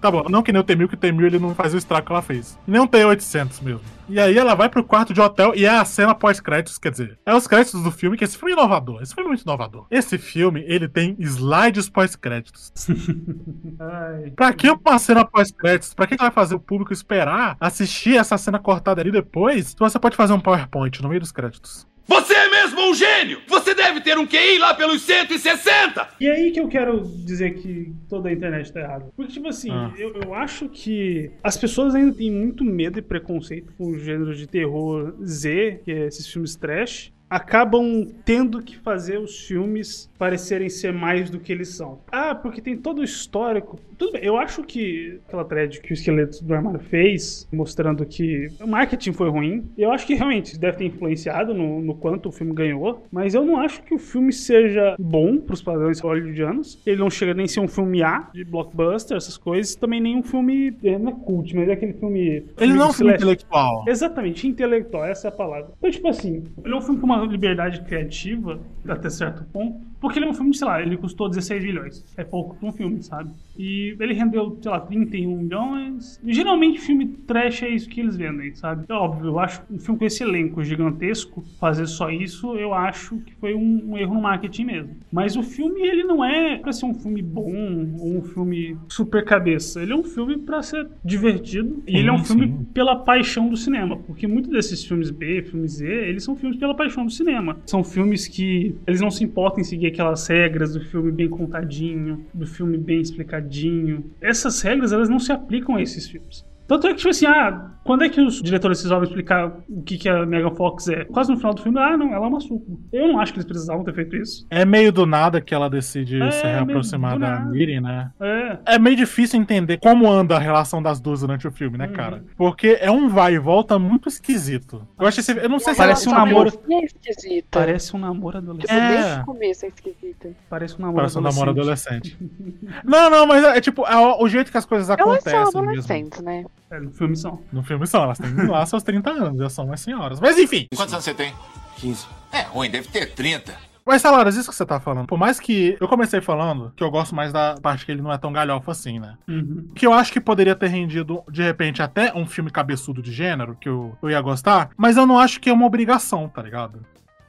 Tá bom, não que nem o T-1000, que o T-1000 ele não faz o estrago que ela fez. Nem um T-800 mesmo. E aí ela vai pro quarto de hotel e é a cena pós-créditos, quer dizer, é os créditos do filme, que esse filme é inovador. Esse filme é muito inovador. Esse filme, ele tem slides pós-créditos. Pra que uma cena pós-créditos? Pra que vai fazer o público esperar assistir essa cena cortada ali depois? Se você pode fazer um PowerPoint no meio dos créditos. Você é mesmo um gênio! Você deve ter um QI lá pelos 160! E aí que eu quero dizer que toda a internet tá errada. Porque, tipo assim, Ah. eu, eu acho que as pessoas ainda têm muito medo e preconceito com o gênero de terror Z, que é esses filmes trash. Acabam tendo que fazer os filmes parecerem ser mais do que eles são. Ah, porque tem todo o histórico. Tudo bem, eu acho que aquela thread que o esqueleto do armário fez, mostrando que o marketing foi ruim, eu acho que realmente deve ter influenciado no, no quanto o filme ganhou, mas eu não acho que o filme seja bom pros padrões hollywoodianos. Ele não chega nem a ser um filme A, de blockbuster, essas coisas, também nem um filme, é, não é cult, mas é aquele filme... Ele não é um filme intelectual. Exatamente, intelectual, essa é a palavra. Então, tipo assim, ele é um filme com uma liberdade criativa, até certo ponto, porque ele é um filme, sei lá, ele custou 16 milhões. É pouco pra um filme, sabe? E ele rendeu, sei lá, 31 milhões. E, geralmente, filme trash é isso que eles vendem, sabe? É óbvio, eu acho um filme com esse elenco gigantesco, fazer só isso, eu acho que foi um, um erro no marketing mesmo. Mas o filme, ele não é pra ser um filme bom ou um filme super cabeça. Ele é um filme pra ser divertido. E ele é um filme sim. pela paixão do cinema. Porque muitos desses filmes B, filmes Z, eles são filmes pela paixão do cinema. São filmes que eles não se importam em seguir aquelas regras do filme bem contadinho, do filme bem explicadinho. Essas regras, elas não se aplicam a esses filmes. Tanto é que, tipo assim, ah, quando é que os diretores resolvem explicar o que, que a Megan Fox é? Quase no final do filme, ah, não, ela é uma suco. Eu não acho que eles precisavam ter feito isso. É meio do nada que ela decide É, se reaproximar da. Miri, né? É. É meio difícil entender como anda a relação das duas durante o filme, né, Uhum. cara? Porque é um vai e volta muito esquisito. Eu acho esse. Eu não sei se Parece um namoro. É esquisita. Parece um namoro Tipo, adolescente. É. desde o começo é esquisita. Parece um namoro Parece um namoro adolescente. adolescente. não, não, mas é, é tipo, é o, jeito que as coisas acontecem são mesmo. adolescentes, né? É, no filme são. No filme são, elas têm lá seus 30 anos, já são umas senhoras. Mas enfim. Quantos anos você tem? 15. É ruim, deve ter 30. Mas, Salaras, isso que você tá falando, por mais que eu comecei falando que eu gosto mais da parte que ele não é tão galhofa assim, né? Uhum. Que eu acho que poderia ter rendido, de repente, até um filme cabeçudo de gênero, que eu, eu ia gostar, mas eu não acho que é uma obrigação, tá ligado?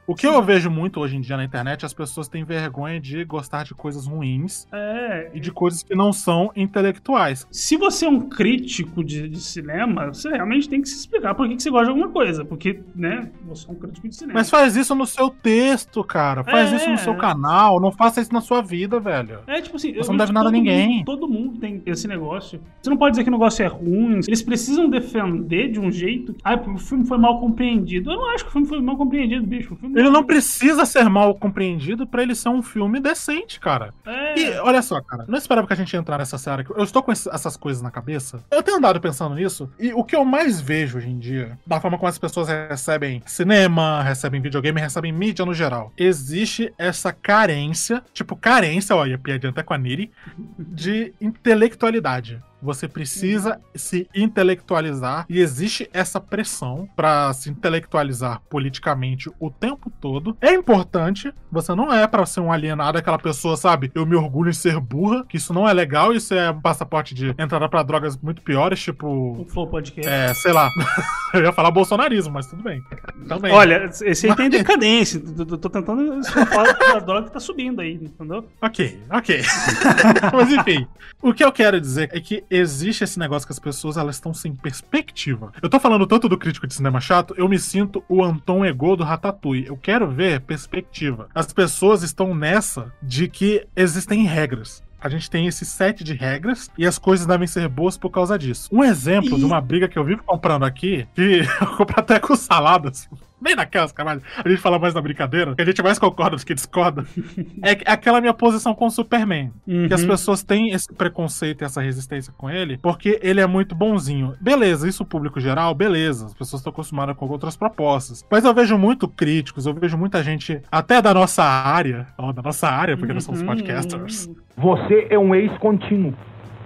O que eu vejo muito hoje em dia na internet, as pessoas têm vergonha de gostar de coisas ruins É. e de coisas que não são intelectuais. Se você é um crítico de, de cinema, você realmente tem que se explicar por que, que você gosta de alguma coisa. Porque, né, você é um crítico de cinema. Mas faz isso no seu texto, cara. Faz É. isso no seu canal. Não faça isso na sua vida, velho. É tipo assim, Você eu não deve nada a ninguém. mundo- todo mundo tem esse negócio. Você não pode dizer que o negócio é ruim. Eles precisam defender de um jeito. Ah, o filme foi mal compreendido. Eu não acho que o filme foi mal compreendido, bicho. O filme Ele não precisa ser mal compreendido pra ele ser um filme decente, cara. É. E olha só, cara, não esperava que a gente entrar nessa série. Eu estou com essas coisas na cabeça. Eu tenho andado pensando nisso. E o que eu mais vejo hoje em dia, da forma como as pessoas recebem cinema, recebem videogame, recebem mídia no geral, existe essa carência, tipo, carência, olha, piadinha até com a Niri, de intelectualidade. Você precisa se intelectualizar e existe essa pressão pra se intelectualizar politicamente o tempo todo. É importante, você não é pra ser um alienado, aquela pessoa, sabe? Eu me orgulho em ser burra, que isso não é legal, isso é um passaporte de entrada pra drogas muito piores, tipo. O Flow Podcast. É, sei lá. Eu ia falar bolsonarismo, mas tudo bem. Também. Olha, esse aí tem decadência. Tô, tô- tô tentando escapar da droga que tá subindo aí, entendeu? Ok, ok. Mas enfim, o que eu quero dizer é que existe esse negócio que as pessoas elas estão sem perspectiva. Eu tô falando tanto do crítico de cinema chato, eu me sinto o Anton Ego do Ratatouille. Eu quero ver perspectiva. As pessoas estão nessa de que existem regras. A gente tem esse set de regras e as coisas devem ser boas por causa disso. Um exemplo E- de uma briga que eu vivo comprando aqui, que eu compro até com saladas, bem naquelas camadas, a gente fala mais na brincadeira, que a gente mais concorda do que discorda, é aquela minha posição com o Superman. Que as Uhum. pessoas têm esse preconceito e essa resistência com ele, porque ele é muito bonzinho. Beleza, isso o público geral, beleza. As pessoas estão acostumadas com outras propostas. Mas eu vejo muito críticos, eu vejo muita gente, até da nossa área, ó, da nossa área, porque nós Uhum. somos podcasters. Você é um ex-contínuo.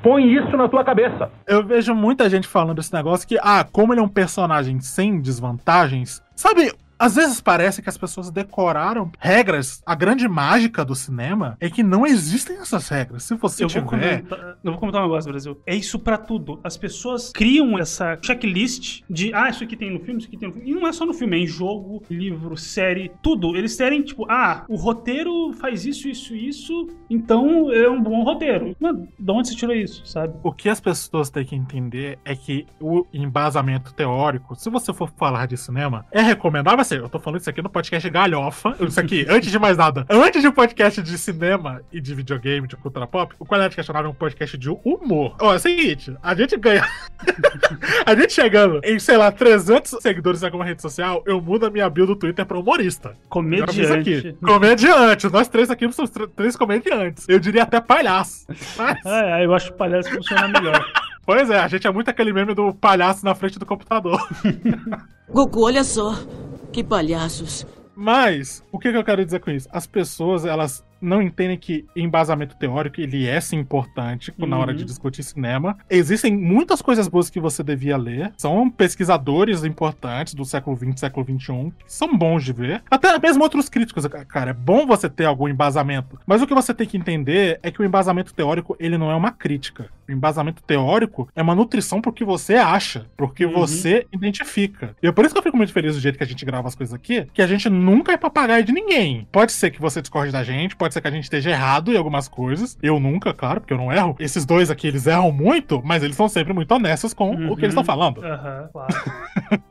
Põe isso na tua cabeça. Eu vejo muita gente falando esse negócio que, ah, como ele é um personagem sem desvantagens, sabe? Às vezes parece que as pessoas decoraram regras. A grande mágica do cinema é que não existem essas regras. Se você Eu vou, tiver. comentar, eu vou comentar um negócio, Brasil. É isso pra tudo. As pessoas criam essa checklist de, ah, isso aqui tem no filme, isso aqui tem no filme. E não é só no filme, é em jogo, livro, série, tudo. Eles querem, tipo, ah, o roteiro faz isso, isso, isso, então é um bom roteiro. Mano, de onde você tirou isso, sabe? O que as pessoas têm que entender é que o embasamento teórico, se você for falar de cinema, é recomendável. Assim, eu tô falando isso aqui no podcast Galhofa. Isso aqui, antes de mais nada, antes de um podcast de cinema e de videogame, de cultura pop, o Qualidade Questionável é um podcast de humor. Ó, é o seguinte, a gente ganha. a gente chegando em, sei lá, 300 seguidores em alguma rede social, eu mudo a minha bio do Twitter pra humorista. Comediante. Comediante. Nós três aqui somos tr- três comediantes. Eu diria até palhaço. Mas... Ah, eu acho que palhaço funciona melhor. Pois é, a gente é muito aquele meme do palhaço na frente do computador. Goku, olha só. Que palhaços. Mas, o que, que eu quero dizer com isso? As pessoas, elas não entendem que embasamento teórico, ele é sim importante na hora Uhum. de discutir cinema. Existem muitas coisas boas que você devia ler. São pesquisadores importantes do século XX, século XXI, que são bons de ver. Até mesmo outros críticos, cara, é bom você ter algum embasamento. Mas o que você tem que entender é que o embasamento teórico, ele não é uma crítica. O embasamento teórico é uma nutrição pro que você acha, pro que Uhum. você identifica. E é por isso que eu fico muito feliz do jeito que a gente grava as coisas aqui, que a gente nunca é papagaio de ninguém. Pode ser que você discorde da gente, pode ser que a gente esteja errado em algumas coisas. Eu nunca, claro, porque eu não erro. Esses dois aqui, eles erram muito, mas eles são sempre muito honestos com o que eles estão falando. Aham, claro.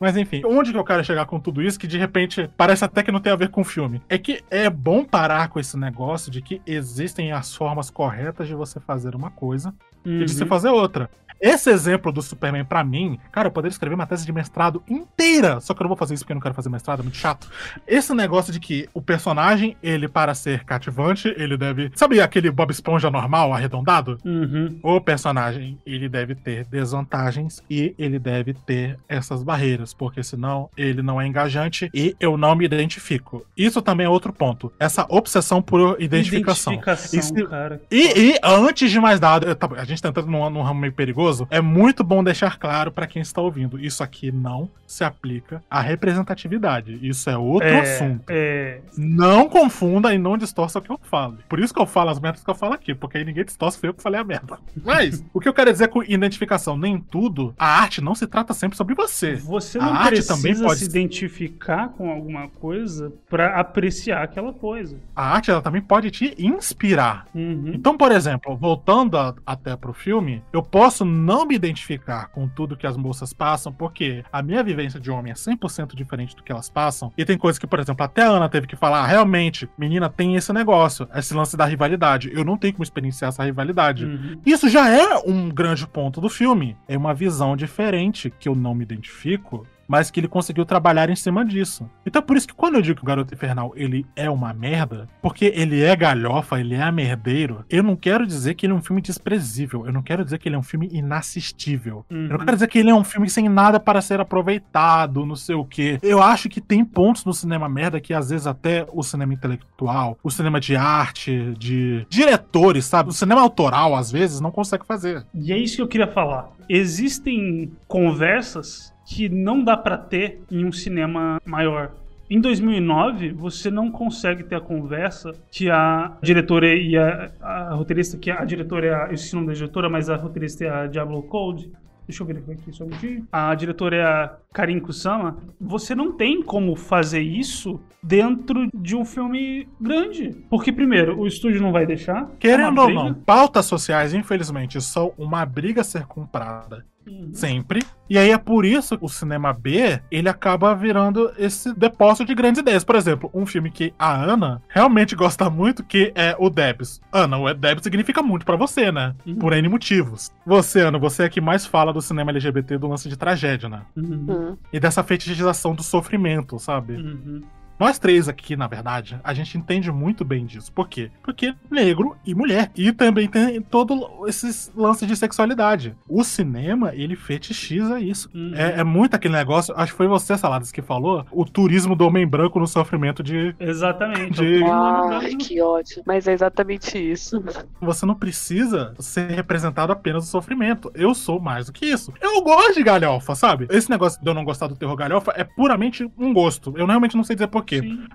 Mas enfim, onde que eu quero chegar com tudo isso que de repente parece até que não tem a ver com o filme? É que é bom parar com esse negócio de que existem as formas corretas de você fazer uma coisa e de se Uhum. fazer outra. Esse exemplo do Superman, pra mim, cara, eu poderia escrever uma tese de mestrado inteira. Só que eu não vou fazer isso porque eu não quero fazer mestrado, é muito chato. Esse negócio de que o personagem, ele, para ser cativante, ele deve. Sabe aquele Bob Esponja normal, arredondado? Uhum. O personagem, ele deve ter desvantagens e ele deve ter essas barreiras, porque senão ele não é engajante e eu não me identifico. Isso também é outro ponto. Essa obsessão por identificação. Identificação, E se- cara. e, e, antes de mais nada, a gente tá entrando num, num ramo meio perigoso, é muito bom deixar claro pra quem está ouvindo: isso aqui não se aplica à representatividade. Isso é outro É, assunto. É. Não confunda e não distorça o que eu falo. Por isso que eu falo as merdas que eu falo aqui, porque aí ninguém distorce, foi eu que falei a merda. Mas, o que eu quero dizer com identificação? Nem tudo, a arte não se trata sempre sobre você. Você a não arte precisa também pode se identificar com alguma coisa pra apreciar aquela coisa. a arte ela também pode te inspirar. Uhum. Então, por exemplo, voltando a- até pro filme, eu posso não me identificar com tudo que as moças passam, porque a minha vivência de homem é 100% diferente do que elas passam. E tem coisas que, por exemplo, até a Ana teve que falar, "Ah, realmente, menina, tem esse negócio, esse lance da rivalidade. Eu não tenho como experienciar essa rivalidade. Uhum. Isso já é um grande ponto do filme. É uma visão diferente que eu não me identifico, mas que ele conseguiu trabalhar em cima disso. Então é por isso que quando eu digo que o Garoto Infernal ele é uma merda, porque ele é galhofa, ele é merdeiro, eu não quero dizer que ele é um filme desprezível, eu não quero dizer que ele é um filme inassistível. Eu não Uhum. quero dizer que ele é um filme sem nada para ser aproveitado, não sei o quê. Eu acho que tem pontos no cinema merda que às vezes até o cinema intelectual, o cinema de arte, de diretores, sabe? O cinema autoral às vezes não consegue fazer. E é isso que eu queria falar. Existem conversas que não dá pra ter em um cinema maior. Em 2009, você não consegue ter a conversa que a diretora e a, a roteirista, que a diretora é a, eu esqueci o nome da diretora, mas a roteirista é a Diablo Code, Deixa eu verificar aqui só um minutinho. A diretora é a Karin Kusama. Você não tem como fazer isso dentro de um filme grande. Porque, primeiro, o estúdio não vai deixar. É Querendo uma ou não, pautas sociais, infelizmente, são uma briga a ser comprada. Uhum. Sempre. E aí é por isso que o cinema B, ele acaba virando esse depósito de grandes ideias. Por exemplo, um filme que a Ana realmente gosta muito, que é o Debs. Ana, o Debs significa muito pra você, né? Por N motivos. Você, Ana, você é que mais fala do cinema LGBT do lance de tragédia, né? Uhum. E dessa fetichização do sofrimento, sabe? Uhum. Nós três aqui, na verdade, a gente entende muito bem disso. Por quê? Porque negro e mulher. E também tem todo esses lances de sexualidade. O cinema, ele fetichiza isso. É, é muito aquele negócio, acho que foi você, Saladas, que falou, o turismo do homem branco no sofrimento de... Exatamente. De- Ai, que ódio. Mas é exatamente isso. Você não precisa ser representado apenas no sofrimento. Eu sou mais do que isso. Eu gosto de galhofa, sabe? Esse negócio de eu não gostar do terror galhofa é puramente um gosto. Eu realmente não sei dizer porquê.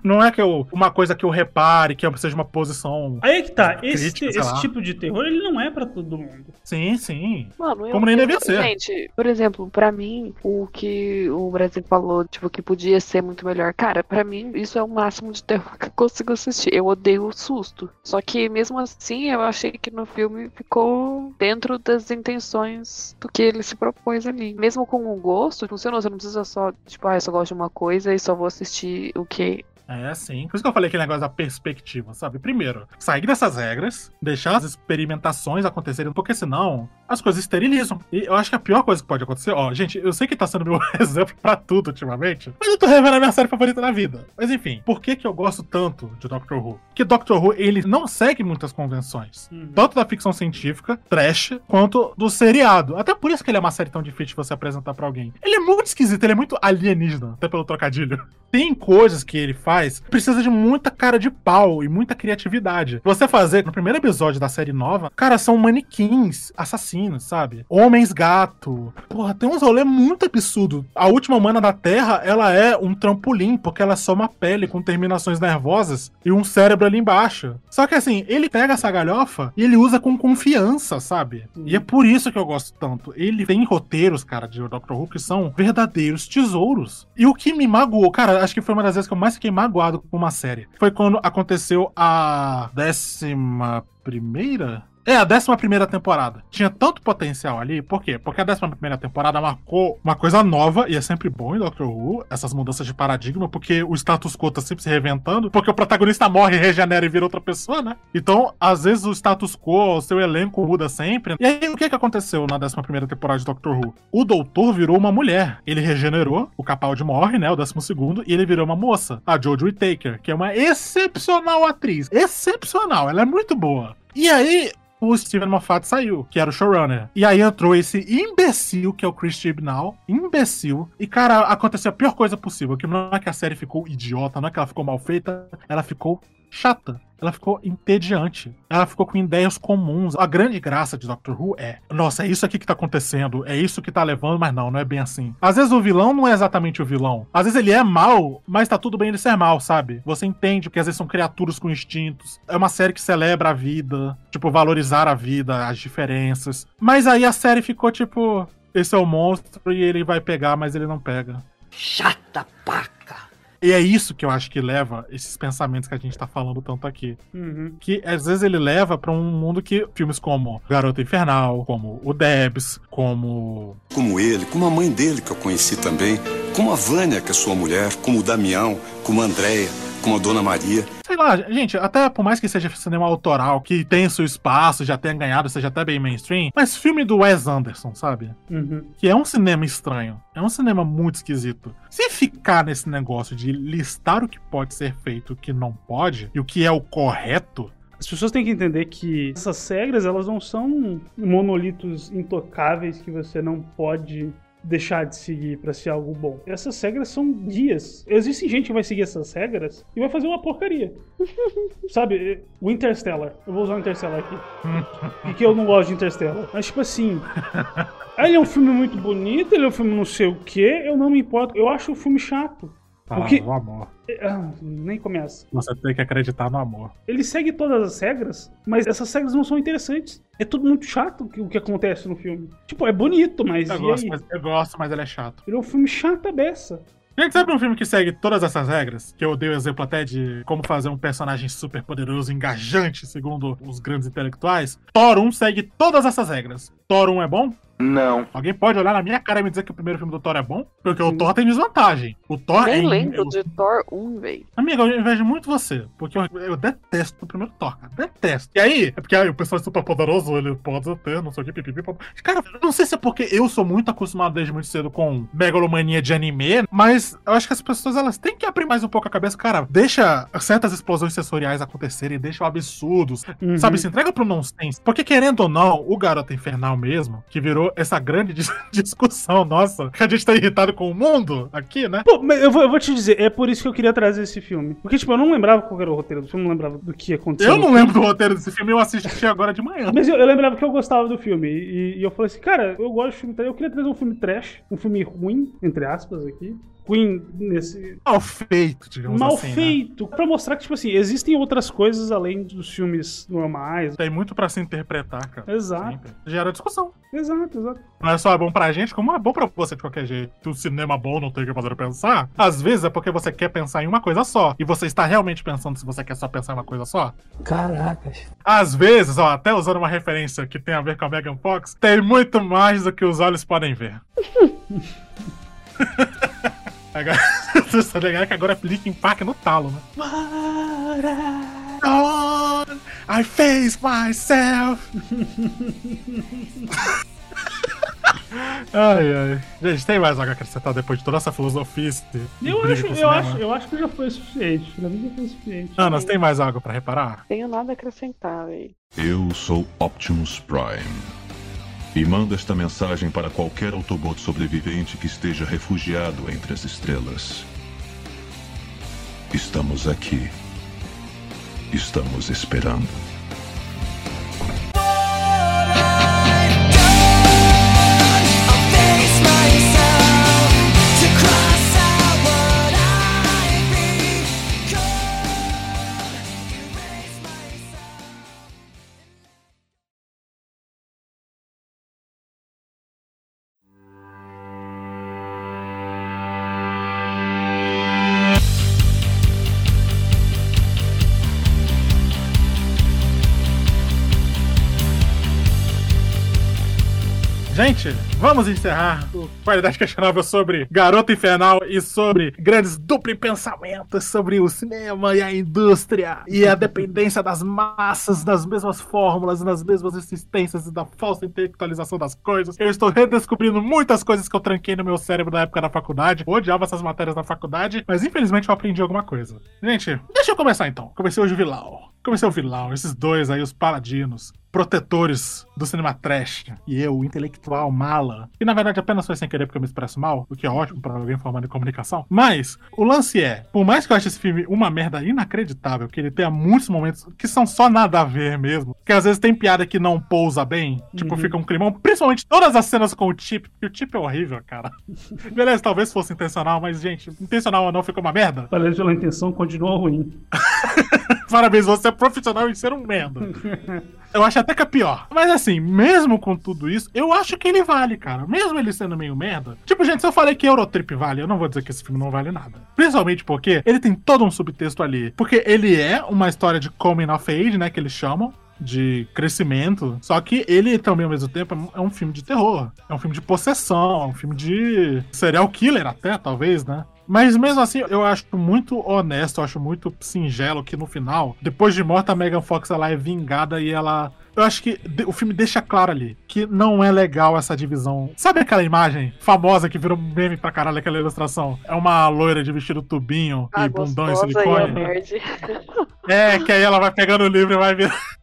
Não é que eu, uma coisa que eu repare, que eu seja uma posição. Aí é que tá. Esse, crítica, esse tipo de terror, ele não é pra todo mundo. Sim, sim. Mano, eu, Como nem devia ser. Gente, por exemplo, pra mim, o que o Brasil falou, tipo, que podia ser muito melhor. Cara, pra mim, isso é o máximo de terror que eu consigo assistir. Eu odeio o susto. Só que mesmo assim, eu achei que no filme ficou dentro das intenções do que ele se propôs ali. Mesmo com o gosto, funcionou. Você não precisa só, tipo, ah, eu só gosto de uma coisa e só vou assistir o que okay É, sim. Por isso que eu falei aquele negócio da perspectiva, sabe? Primeiro, sair dessas regras, deixar as experimentações acontecerem, porque senão as coisas esterilizam. E eu acho que a pior coisa que pode acontecer, ó, gente, eu sei que tá sendo meu exemplo pra tudo ultimamente, mas eu tô revendo a minha série favorita da vida. Mas enfim, por que que eu gosto tanto de Doctor Who? Porque Doctor Who, ele não segue muitas convenções. Tanto da ficção científica, trash, quanto do seriado. Até por isso que ele é uma série tão difícil de você apresentar pra alguém. Ele é muito esquisito, ele é muito alienígena, até pelo trocadilho. Tem coisas que ele faz que precisa de muita cara de pau e muita criatividade. Você fazer no primeiro episódio da série nova, cara, são manequins assassinos, sabe? Homens gato. Porra, tem uns rolê muito absurdo. A última humana da Terra, ela é um trampolim, porque ela é só uma pele com terminações nervosas e um cérebro ali embaixo. Só que assim, ele pega essa galhofa e ele usa com confiança, sabe? E é por isso que eu gosto tanto. Ele tem roteiros, cara, de Doctor Who que são verdadeiros tesouros. E o que me magoou, cara, acho que foi uma das vezes que eu mais fiquei magoado com uma série. Foi quando aconteceu a décima primeira? É, a décima primeira temporada. Tinha tanto potencial ali, por quê? Porque a décima primeira temporada marcou uma coisa nova, e é sempre bom em Doctor Who, essas mudanças de paradigma, porque o status quo tá sempre se reventando, porque o protagonista morre, regenera e vira outra pessoa, né? Então, às vezes o status quo, o seu elenco muda sempre. E aí, o que que aconteceu na décima primeira temporada de Doctor Who? O doutor virou uma mulher. Ele regenerou, o Capaldi morre, né, o décimo segundo, e ele virou uma moça, a Jojo Whittaker, que é uma excepcional atriz. Excepcional, ela é muito boa. E aí, o Steven Moffat saiu, que era o showrunner. E aí entrou esse imbecil, que é o Chris Chibnall. Imbecil. E, cara, aconteceu a pior coisa possível. Que não é que a série ficou idiota, não é que ela ficou mal feita, ela ficou chata. Ela ficou entediante. Ela ficou com ideias comuns. A grande graça de Doctor Who é: nossa, é isso aqui que tá acontecendo, é isso que tá levando, mas não, não é bem assim. Às vezes o vilão não é exatamente o vilão. Às vezes ele é mal, mas tá tudo bem ele ser mal, sabe? Você entende que às vezes são criaturas com instintos. É uma série que celebra a vida, tipo, valorizar a vida, as diferenças. Mas aí a série ficou tipo: esse é o monstro e ele vai pegar, mas ele não pega. Chata paca. E é isso que eu acho que leva esses pensamentos que a gente tá falando tanto aqui. Uhum. Que às vezes ele leva pra um mundo que filmes como Garota Infernal, como o Debs, como. Como ele, como a mãe dele que eu conheci também, como a Vânia, que é sua mulher, como o Damião, como a Andréia, como a Dona Maria. Sei lá, gente, até por mais que seja cinema autoral, que tenha seu espaço, já tenha ganhado, seja até bem mainstream, mas filme do Wes Anderson, sabe? Uhum. Que é um cinema estranho. É um cinema muito esquisito. Se ficar nesse negócio de listar o que pode ser feito e o que não pode, e o que é o correto, As pessoas têm que entender que essas regras, elas não são monolitos intocáveis que você não pode deixar de seguir pra ser algo bom. Essas regras são guias. Existe gente que vai seguir essas regras e vai fazer uma porcaria. Sabe, o Interstellar. Eu vou usar o Interstellar aqui. Porque eu não gosto de Interstellar. Mas tipo assim, ele é um filme muito bonito, ele é um filme não sei o que, eu não me importo. Eu acho o filme chato. Ah, O que- o amor. Ah, nem começa. Você tem que acreditar no amor. Ele segue todas as regras, mas essas regras não são interessantes. É tudo muito chato o que- acontece no filme. Tipo, é bonito, mas Eu e gosto, mas, eu gosto, mas ele é chato. Ele é um filme chato a beça. Gente, sabe um filme que segue todas essas regras? Que eu dei o exemplo até de como fazer um personagem super poderoso, engajante, segundo os grandes intelectuais. Thor 1 segue todas essas regras. Thor 1 é bom? Não. Alguém pode olhar na minha cara e me dizer que o primeiro filme do Thor é bom? Porque o Thor tem desvantagem. O Thor Nem é. lembro eu- de Thor 1, velho. Amiga, eu invejo muito você, porque eu, eu detesto o primeiro Thor, cara. Detesto. E aí, é porque aí, o pessoal é super poderoso, ele pode ter, não sei o que, pipipi. Cara, eu não sei se é porque eu sou muito acostumado desde muito cedo com megalomania de anime, mas eu acho que as pessoas elas têm que abrir mais um pouco a cabeça. Cara, deixa certas explosões sensoriais acontecerem, deixa absurdos, Uhum. sabe? Se entrega pro nonsense. Porque querendo ou não, o Garoto Infernal mesmo, que virou essa grande dis- discussão nossa, que a gente tá irritado com o mundo aqui, né? Pô, mas eu vou, eu vou te dizer, é por isso que eu queria trazer esse filme. Porque, tipo, eu não lembrava qual era o roteiro do filme, não lembrava do que aconteceu. Eu não lembro do roteiro desse filme, eu assisti agora de manhã. Mas eu, eu lembrava que eu gostava do filme. E, e eu falei assim, cara, eu gosto de filme. Eu queria trazer um filme trash, um filme ruim, entre aspas, aqui. Ruim nesse. Mal feito, digamos Mal assim. né? feito. Pra mostrar que, tipo assim, existem outras coisas além dos filmes normais. Tem muito pra se interpretar, cara. Exato. Sempre. Gera discussão. Exato, exato. Não é só bom pra gente, como é bom pra você de qualquer jeito. O cinema bom não tem o que fazer pensar. Às vezes é porque você quer pensar em uma coisa só. E você está realmente pensando se você quer só pensar em uma coisa só. Caracas. Às vezes, ó, até usando uma referência que tem a ver com a Megan Fox, tem muito mais do que os olhos podem ver. Agora, você tá ligado que agora é Linkin Park no talo, né? On, I face myself. ai, ai. Gente, tem mais algo a acrescentar depois de toda essa filosofia? Eu acho, eu, acho, eu acho que já foi suficiente. Pra mim já foi suficiente. Anas, tem mais algo pra reparar? Tenho nada a acrescentar, velho. Eu sou Optimus Prime. E mando esta mensagem para qualquer Autobot sobrevivente que esteja refugiado entre as estrelas. Estamos aqui. Estamos esperando. Vamos encerrar o Qualidade Questionável sobre Garota Infernal e sobre grandes duplo pensamentos sobre o cinema e a indústria e a dependência das massas das mesmas fórmulas, nas mesmas existências e da falsa intelectualização das coisas. Eu estou redescobrindo muitas coisas que eu tranquei no meu cérebro na época da faculdade. Eu odiava essas matérias na faculdade, mas infelizmente eu aprendi alguma coisa. Gente, deixa eu começar então. Comecei hoje o Vilão. Comecei o Vilão, esses dois aí, os paladinos, protetores do cinema trash. E eu, intelectual mala. E na verdade apenas foi sem querer porque eu me expresso mal, o que é ótimo pra alguém formado em comunicação. Mas, o lance é, por mais que eu ache esse filme uma merda inacreditável, que ele tenha muitos momentos que são só nada a ver mesmo, que às vezes tem piada que não pousa bem, tipo, Uhum. fica um climão, principalmente todas as cenas com o Chip, porque o Chip é horrível, cara. Beleza, talvez fosse intencional, mas, gente, intencional ou não, ficou uma merda. Valeu pela intenção, continua ruim. Parabéns, você é profissional em ser um merda. Eu acho até que é pior. Mas assim, mesmo com tudo isso, eu acho que ele vale, cara. Mesmo ele sendo meio merda. Tipo, gente, se eu falei que Eurotrip vale, eu não vou dizer que esse filme não vale nada. Principalmente porque ele tem todo um subtexto ali. Porque ele é uma história de coming of age, né, que eles chamam. De crescimento. Só que ele também, ao mesmo tempo, é um- filme de terror. É um filme de possessão. É um filme de serial killer, até, talvez, né? Mas mesmo assim, eu acho muito honesto, eu acho muito singelo que no final, depois de morta, a Megan Fox ela é vingada e ela. Eu acho que o filme deixa claro ali que não é legal essa divisão. Sabe aquela imagem famosa que virou meme pra caralho, aquela ilustração? É uma loira de vestido tubinho Ah, e bundão e silicone. nerd. É, que aí ela vai pegando o livro e vai virar.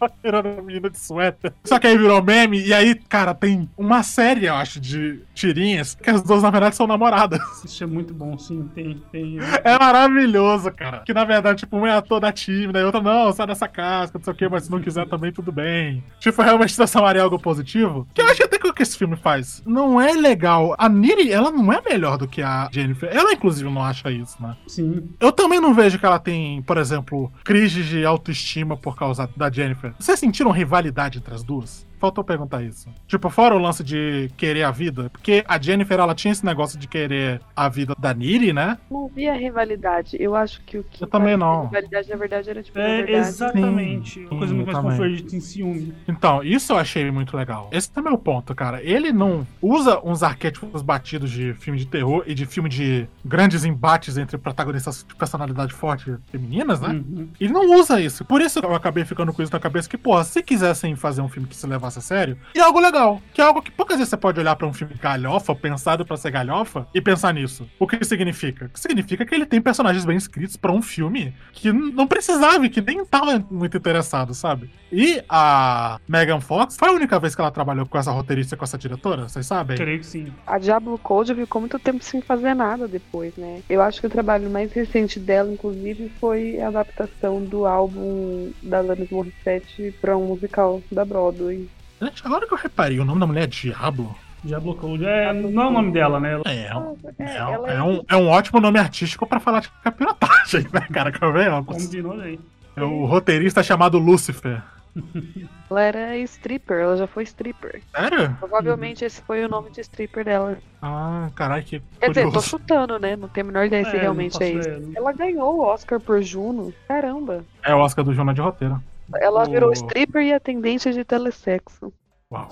paquerando a menina de suéter. Só que aí virou meme, e aí, cara, tem uma série, eu acho, de tirinhas, que as duas, na verdade, são namoradas. Isso é muito bom, sim. Tem, tem. É maravilhoso, cara. Que na verdade, tipo, uma é toda tímida, e outra, não, sai dessa casca, não sei o que, mas se não quiser também, tudo bem. Tipo, realmente transformaria algo positivo. Que eu acho até que o que esse filme faz não é legal. A Niri, ela não é melhor do que a Jennifer. Ela, inclusive, não acha isso, né? Sim. Eu também não vejo que ela tem, por exemplo, crise de autoestima por causa da Jennifer. Vocês sentiram rivalidade entre as duas? Faltou perguntar isso. Tipo, fora o lance de querer a vida, porque a Jennifer, ela tinha esse negócio de querer a vida da Niri, né? Não via rivalidade. Eu acho que o que Eu também não. rivalidade, na verdade, era tipo, É, verdade. exatamente. Sim, Uma coisa muito mais convergente em ciúme. Então, isso eu achei muito legal. Esse também é o ponto, cara. Ele não usa uns arquétipos batidos de filme de terror e de filme de grandes embates entre protagonistas de personalidade forte femininas, né? Uhum. Ele não usa isso. Por isso eu acabei ficando com isso na cabeça que, porra, se quisessem fazer um filme que se levasse a sério, é algo legal. Que é algo que poucas vezes você pode olhar pra um filme galhofa, pensado pra ser galhofa, e pensar nisso. O que significa? O que significa que ele tem personagens bem escritos pra um filme que não precisava e que nem tava muito interessado, sabe? E a Megan Fox foi a única vez que ela trabalhou com essa roteirista e com essa diretora, vocês sabem? Creio que sim. A Diablo Code ficou muito tempo sem fazer nada depois, né? Eu acho que o trabalho mais recente dela, inclusive, foi a adaptação do álbum da Alanis Morissette pra um musical da Broadway. Gente, agora que eu reparei, o nome da mulher é Diablo. Diablo Code. É, não é o nome dela, né? É, é, um- é, ela é um, é um ótimo nome artístico pra falar de capirotagem, né, cara? Combinou aí. É o roteirista chamado Lucifer. Ela era stripper, ela já foi stripper. Sério? Provavelmente esse foi o nome de stripper dela. Ah, caralho, que Quer dizer, tô chutando, né? Não tenho a menor ideia se É, realmente é isso. Ela ganhou o Oscar por Juno. Caramba. É o Oscar do Jornal de Roteiro. Ela O- virou stripper e atendente de telesexo. Uau.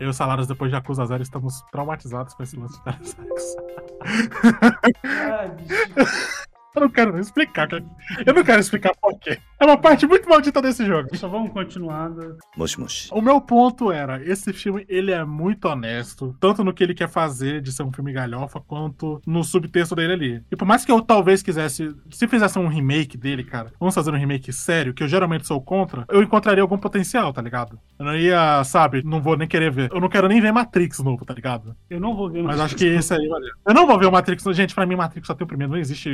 Eu e os salários depois de Acusa Zero estamos traumatizados com esse lance de telesexo. Eu não quero nem explicar. cara. Eu não quero explicar por quê. É uma parte muito maldita desse jogo. Só vamos continuar. Mush mush. O meu ponto era, esse filme, ele é muito honesto, tanto no que ele quer fazer de ser um filme galhofa, quanto no subtexto dele ali. E por mais que eu talvez quisesse, se fizesse um remake dele, cara, vamos fazer um remake sério, que eu geralmente sou contra, eu encontraria algum potencial, tá ligado? Eu não ia, sabe, não vou nem querer ver. Eu não quero nem ver Matrix novo, tá ligado? Eu não vou ver Mas acho que esse aí valeu. Eu não vou ver o Matrix. Gente, pra mim, Matrix só tem o primeiro. Não existe.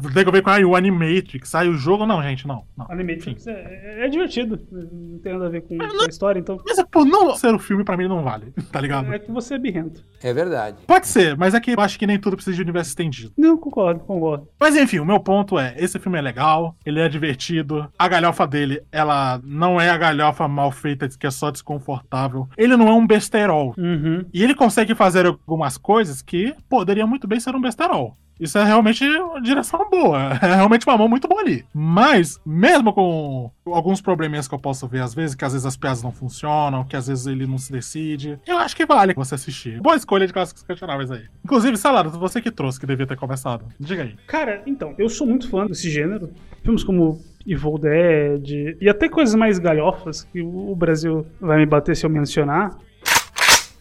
Tem que ver com ah, o Animatrix. Sai o jogo. Não, gente, não. não. Animatrix é, é divertido. Não tem nada a ver com, com a história, então. Mas, pô, não ser o filme pra mim não vale, tá ligado? É que você é birrento. É verdade. Pode ser, mas é que eu acho que nem tudo precisa de universo estendido. Não, concordo, concordo. Mas enfim, o meu ponto é: esse filme é legal, ele é divertido, a galhofa dele, ela não é a galhofa mal feita que é só desconfortável. Ele não é um besterol. Uhum. E ele consegue fazer algumas coisas que poderia muito bem ser um besterol. Isso é realmente uma direção boa. É realmente uma mão muito boa ali. Mas, mesmo com alguns probleminhas que eu posso ver às vezes, que às vezes as piadas não funcionam, que às vezes ele não se decide, eu acho que vale você assistir. Boa escolha de clássicos questionáveis aí. Inclusive, Salado, você que trouxe, que devia ter começado. Diga aí. Cara, então, eu sou muito fã desse gênero. Filmes como Evil Dead e até coisas mais galhofas que o Brasil vai me bater se eu mencionar.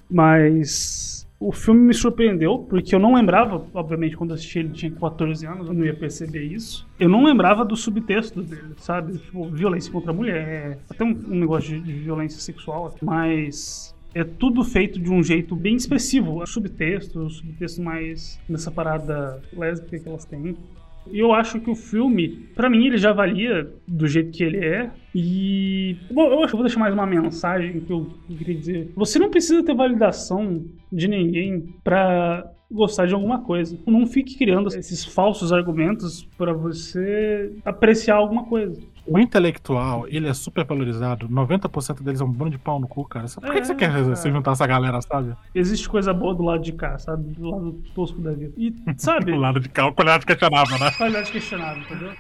Mas o filme me surpreendeu, porque eu não lembrava, obviamente, quando assisti ele tinha 14 anos, eu não ia perceber isso. Eu não lembrava do subtexto dele, sabe? Tipo, violência contra a mulher, até um, um negócio de, de violência sexual, mas é tudo feito de um jeito bem expressivo. O subtexto, o subtexto mais nessa parada lésbica que elas têm. E eu acho que o filme, pra mim, ele já valia do jeito que ele é. E. Bom, eu acho que vou deixar mais uma mensagem que eu queria dizer. Você não precisa ter validação de ninguém pra gostar de alguma coisa. Não fique criando esses falsos argumentos pra você apreciar alguma coisa. O intelectual, ele é super valorizado. 90% deles é um bando de pau no cu, cara. Por que, É, que você quer cara. se juntar essa galera, sabe? Existe coisa boa do lado de cá, sabe? Do lado tosco da vida. E, sabe? Do lado de cá, o qualidade questionável, né? Qualidade questionável, entendeu?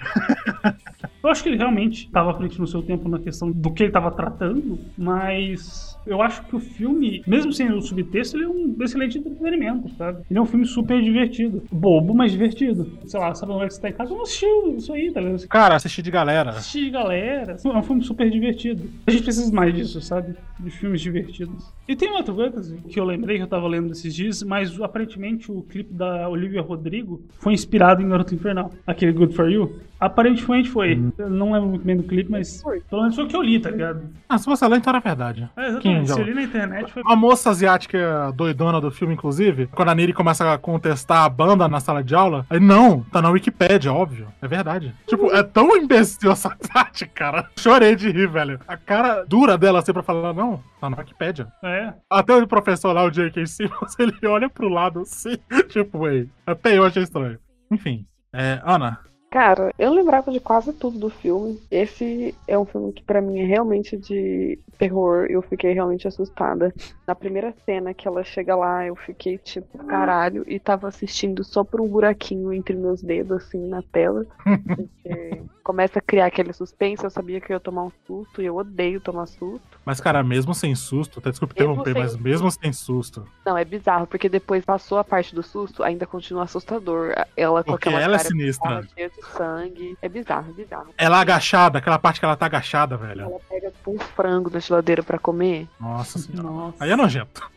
Eu acho que ele realmente estava à frente no seu tempo na questão do que ele estava tratando, mas Eu acho que o filme, mesmo sem o subtexto, ele é um excelente entretenimento, sabe? Ele é um filme super divertido. Bobo, mas divertido. Sei lá, sabe onde que você tá em casa? Vamos assistir isso aí, tá ligado? Cara, assistir de galera. Assistir de galera. É um filme super divertido. A gente precisa mais disso, sabe? De filmes divertidos. E tem outra coisa que eu lembrei que eu tava lendo esses dias, mas aparentemente o clipe da Olivia Rodrigo foi inspirado em Garoto Infernal. Aquele Good For You. Aparentemente foi. Uhum. Eu não lembro muito bem do clipe, mas pelo menos foi o que eu li, tá ligado? Ah, se você ler, então era verdade. É, Quem exatamente. já- Eu li na internet foi. A moça asiática doidona do filme, inclusive, quando a Niri começa a contestar a banda na sala de aula, aí não, tá na Wikipédia, óbvio. É verdade. Tipo, é tão imbecil essa parte, cara. Chorei de rir, velho. A cara dura dela assim pra falar, não, tá na Wikipédia. É. Até o professor lá, o J.K. Simmons, ele olha pro lado assim, tipo, ei, até eu achei estranho. Enfim, é, Ana, Cara, eu lembrava de quase tudo do filme. Esse é um filme que pra mim é realmente de terror. Eu fiquei realmente assustada. Na primeira cena que ela chega lá, eu fiquei tipo, caralho, e tava assistindo só por um buraquinho entre meus dedos, assim, na tela. Porque começa a criar aquele suspense, eu sabia que eu ia tomar um susto, e eu odeio tomar susto. mas cara, mesmo sem susto, até desculpa interromper, mas mesmo sem susto, Não, é bizarro, porque depois passou a parte do susto, ainda continua assustador. Ela com Porque aquela ela é sinistra. cheia de sangue. É bizarro, bizarro. ela agachada, aquela parte que ela tá agachada, velho. Ela pega um frango da geladeira pra comer. Nossa senhora. Aí é nojento.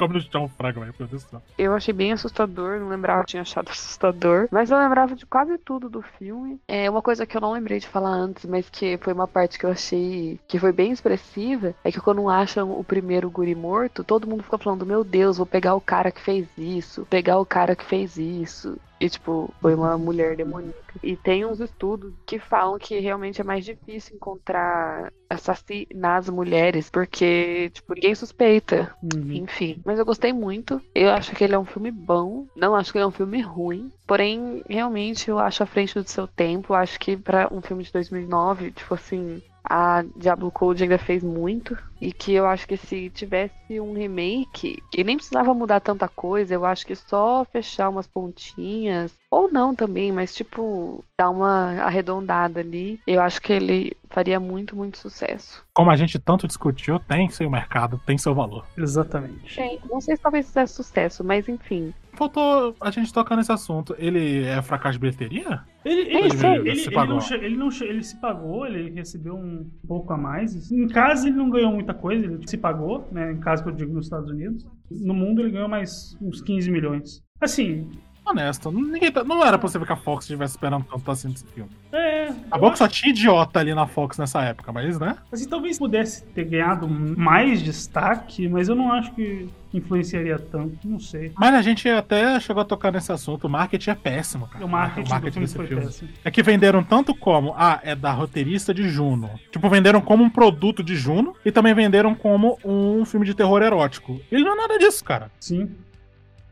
Come no chão velho, meu Deus do céu. Eu achei bem assustador, não lembrava, tinha achado assustador. Mas eu lembrava de quase tudo do filme. É uma coisa que eu não lembrei de falar antes, mas que foi uma parte que eu achei que foi bem expressiva, é que quando acham o primeiro guri morto, todo mundo fica falando, meu Deus, vou pegar o cara que fez isso, pegar o cara que fez isso. E, tipo, foi uma mulher demoníaca. E tem uns estudos que falam que realmente é mais difícil encontrar assassinar as mulheres, porque, tipo, ninguém suspeita. Enfim. Mas eu gostei muito. Eu acho que ele é um filme bom. Não acho que ele é um filme ruim. Porém, realmente, eu acho à frente do seu tempo. Eu acho que pra um filme de 2009, tipo assim, a Diablo Code ainda fez muito. E que eu acho que se tivesse um remake, e nem precisava mudar tanta coisa, eu acho que só fechar umas pontinhas, ou não também, mas tipo, dar uma arredondada ali, eu acho que ele faria muito, muito sucesso. Como a gente tanto discutiu, tem seu mercado, tem seu valor. Exatamente. Não sei se talvez fizesse sucesso, mas enfim. Faltou a gente tocar nesse assunto. Ele é fracasso de bilheteria? Ele, ele, ele- ele, se ele pagou? che- ele, não ele se pagou, ele recebeu um pouco a mais. Em casa ele não ganhou muita coisa, ele se pagou, né? Em casa que eu digo nos Estados Unidos. No mundo ele ganhou mais uns 15 milhões. Assim, Honesto, ninguém tá- não era possível que a Fox estivesse esperando tanto assim desse filme. é. Bom que só tinha idiota ali na Fox nessa época, mas né? Assim, talvez pudesse ter ganhado mais destaque, mas eu não acho que influenciaria tanto, não sei. Mas a gente até chegou a tocar nesse assunto. O marketing é péssimo, cara. O marketing do filme desse foi péssimo. É que venderam tanto como, ah, é da roteirista de Juno. Tipo, venderam como um produto de Juno e também venderam como um filme de terror erótico. Ele não é nada disso, cara. Sim.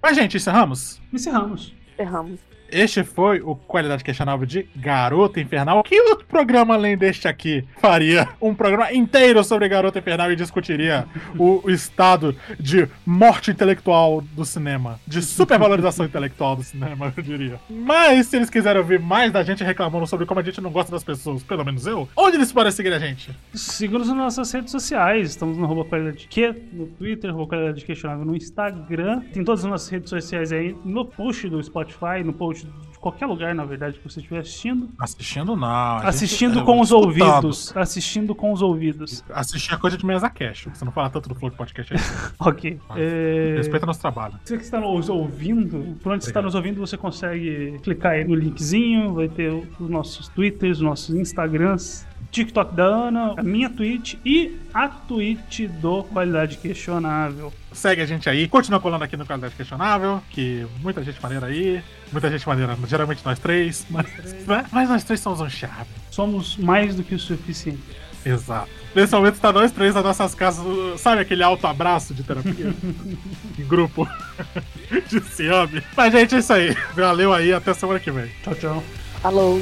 Mas, gente, encerramos? Encerramos. Encerramos. Este foi o Qualidade Questionável de Garota Infernal. Que outro programa além deste aqui faria um programa inteiro sobre Garota Infernal e discutiria o, o estado de morte intelectual do cinema, de supervalorização intelectual do cinema, eu diria. Mas se eles quiserem ouvir mais da gente reclamando sobre como a gente não gosta das pessoas, pelo menos eu, onde eles podem seguir a gente? Siga-nos nas nossas redes sociais. Estamos no arroba qualidade no Twitter, arroba qualidade questionável no Instagram. Tem todas as nossas redes sociais aí no post do Spotify, no post de qualquer lugar, na verdade, que você estiver assistindo. Assistindo não. gente- Assistindo é, com os escutando. ouvidos. Assistindo com os ouvidos. Assistir a coisa de mesa cash. Você não fala tanto do Flow Podcast aí. Ok. É... Respeita nosso trabalho. Você que está nos ouvindo, por onde você está nos ouvindo, você consegue clicar aí no linkzinho, vai ter os nossos Twitters, os nossos Instagrams, TikTok da Ana, a minha Twitch e a Twitch do Qualidade Questionável. Segue a gente aí, continua colando aqui no Qualidade Questionável, que muita gente maneira aí, muita gente maneira, geralmente nós três, mas, né? mas nós três somos um charme. Somos mais do que o suficiente. Exato. Nesse momento está nós três nas nossas casas, sabe aquele alto abraço de terapia? em grupo de ciame. Mas, gente, é isso aí. Valeu aí, até semana que vem. Tchau, tchau. Falou.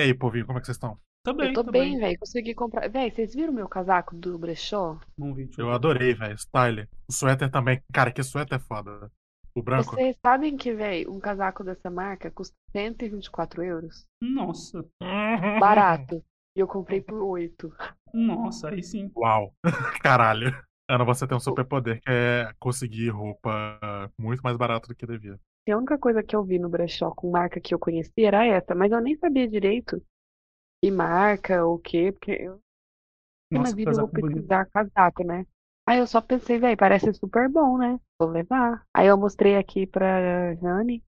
E aí, povinho, como é que vocês estão? Tô bem, eu tô, tô bem, bem. velho. Consegui comprar. Véi, vocês viram meu casaco do brechó? Não vi. Eu adorei, velho. Style. O suéter também. Cara, que suéter foda. O branco. Vocês sabem que, velho, um casaco dessa marca custa 124 euros? Nossa. Barato. E eu comprei por 8. Nossa, aí sim. Uau. Caralho. Ana, você tem um superpoder que é conseguir roupa muito mais barato do que devia. A única coisa que eu vi no brechó com marca que eu conhecia era essa, mas eu nem sabia direito que marca ou o quê, porque eu na Nossa, vida eu vou bonito. pesquisar casaco, né? Aí eu só pensei, velho, parece super bom, né? Vou levar. Aí eu mostrei aqui pra Jane.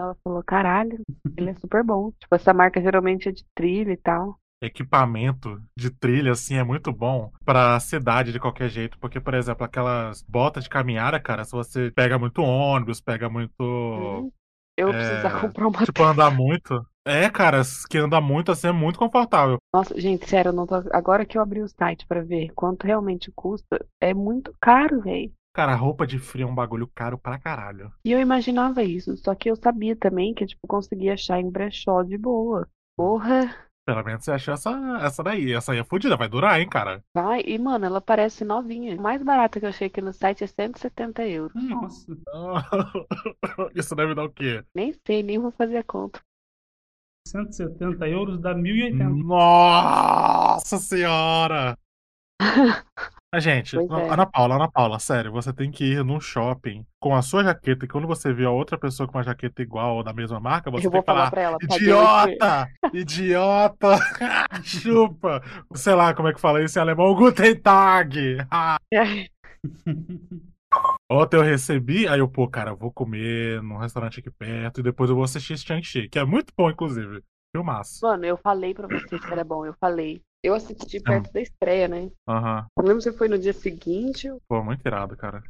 Ela falou, caralho, ele é super bom. Tipo, essa marca geralmente é de trilha e tal. Equipamento de trilha, assim, é muito bom pra cidade de qualquer jeito. Porque, por exemplo, aquelas botas de caminhada, cara, se você pega muito ônibus, pega muito. Eu é, precisar comprar uma Tipo, andar muito. É, cara, que anda muito assim é muito confortável. Nossa, gente, sério, eu não tô... agora que eu abri o site pra ver quanto realmente custa, é muito caro, velho. Cara, roupa de frio é um bagulho caro pra caralho. E eu imaginava isso, só que eu sabia também que, tipo, conseguia achar em brechó de boa. Porra, Pelo menos você achou essa, essa daí. Essa aí é fodida, vai durar, hein, cara. vai. E, mano, ela parece novinha. O mais barato que eu achei aqui no site é 170 euros. Nossa. Isso deve dar o quê? Nem sei, nem vou fazer a conta. 170 euros dá 1080. Nossa senhora! Mas, gente, Pois é. Ana Paula, Ana Paula, sério, você tem que ir num shopping com a sua jaqueta e quando você vê a outra pessoa com uma jaqueta igual ou da mesma marca, você Eu tem que falar falar, ela, "Paguei idiota! Idiota! Chupa! Sei lá como é que fala isso em alemão, Guten Tag! Ah. Ontem eu recebi, aí eu, pô, cara, eu vou comer num restaurante aqui perto e depois eu vou assistir Shang-Chi, que é muito bom, inclusive. Filmaço. Mano, eu falei pra vocês que era bom, eu falei. Eu assisti perto da estreia, né? Aham. Não lembro se foi no dia seguinte Pô, muito irado, cara.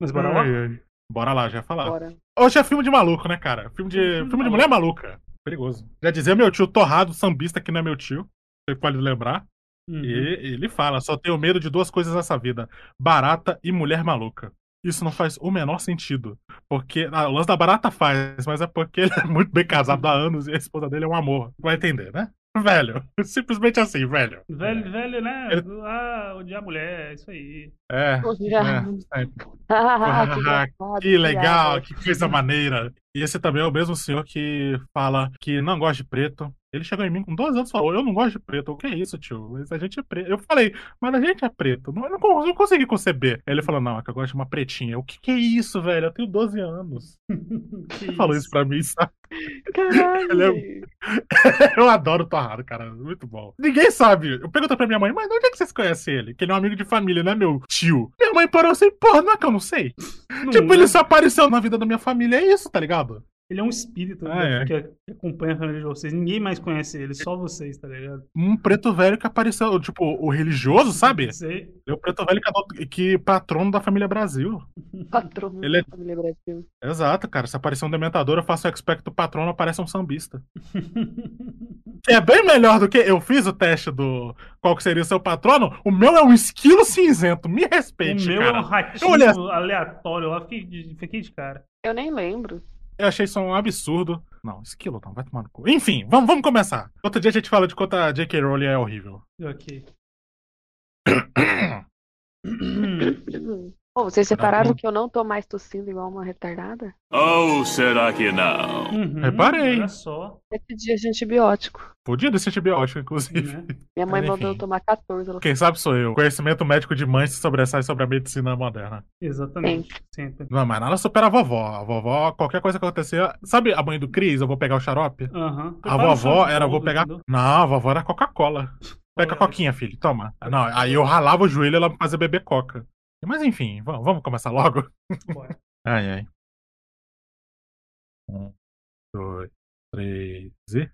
Mas bora lá? Ai, ai. Bora lá, já ia falar. Bora. Hoje é filme de maluco, né, cara? Filme de, filme de mulher maluca. Perigoso. Já dizia meu tio Torrado, sambista, que não é meu tio. Você pode lembrar. Uhum. E ele fala: só tenho medo de duas coisas nessa vida: barata e mulher maluca. Isso não faz o menor sentido. Porque. Ah, o lance da barata faz, mas é porque ele é muito bem casado há anos e a esposa dele é um amor. Vai entender, né? Velho. Simplesmente assim, velho. Velho, velho, né? Ele- Ah, odiar a mulher, é isso aí. É. É, é. Ah, que que legal, que coisa maneira. E esse também é o mesmo senhor que fala que não gosta de preto. Ele chegou em mim com 12 anos e falou: Eu não gosto de preto. O que é isso, tio? Mas a gente é preto. Eu falei: Mas a gente é preto. Não, eu não, não consegui conceber. Aí ele falou: Não, é que eu gosto de uma pretinha. O que, que é isso, velho? Eu tenho 12 anos. Ele falou isso pra mim, sabe? Caralho. É-. Eu adoro o Torrado, cara. Muito bom. Ninguém sabe. Eu pergunto pra minha mãe, mas onde é que vocês conhecem ele? Que ele é um amigo de família, não é meu tio. Minha mãe parou assim, porra, não é que eu não sei. tipo, é? ele só apareceu na vida da minha família, é isso, tá ligado? Ele é um espírito Ah, né, é. que, que acompanha a família de vocês. Ninguém mais conhece ele, só vocês, tá ligado? Um preto velho que apareceu, tipo, o religioso, sabe? Sei. É o preto velho que, adota- que patrono da família Brasil. Patrono Ele é- da família Brasil. Exato, cara. Se aparecer um dementador, eu faço o expecto patrono, aparece um sambista. é bem melhor do que eu fiz o teste do qual que seria o seu patrono. O meu é um esquilo cinzento. Me O respeite, meu cara. é um ratinho Eu olhei assim, aleatório lá, fiquei de, fiquei de cara. Eu nem lembro. Eu achei isso um absurdo. Não, esquilo não, vai tomar no cu. Enfim, vamos, vamos começar. Outro dia a gente fala de quanto a J.K. Rowling é horrível. Ok. Pô, vocês repararam que eu não tô mais tossindo igual uma retardada? Ou será que não? Uhum, Reparei. Olha só. Esse dia de antibiótico. Podia desse antibiótico, inclusive. Né? Minha mãe Mas, mandou eu tomar 14. Ela Quem sabe sou eu. Conhecimento médico de mãe se sobressai sobre a medicina moderna. Exatamente. Sempre. Não, mas nada supera a vovó. A vovó, qualquer coisa que acontecer. Sabe a mãe do Cris? Eu vou pegar o xarope? Aham. A vovó era, eu vou pegar. entendeu? Não, a vovó era Coca-Cola. Pega a coquinha, filho, toma. Não, aí eu ralava o joelho e ela me fazia beber coca. Mas enfim, vamos, vamos começar logo. Bora. ai, ai. Um, dois, três e.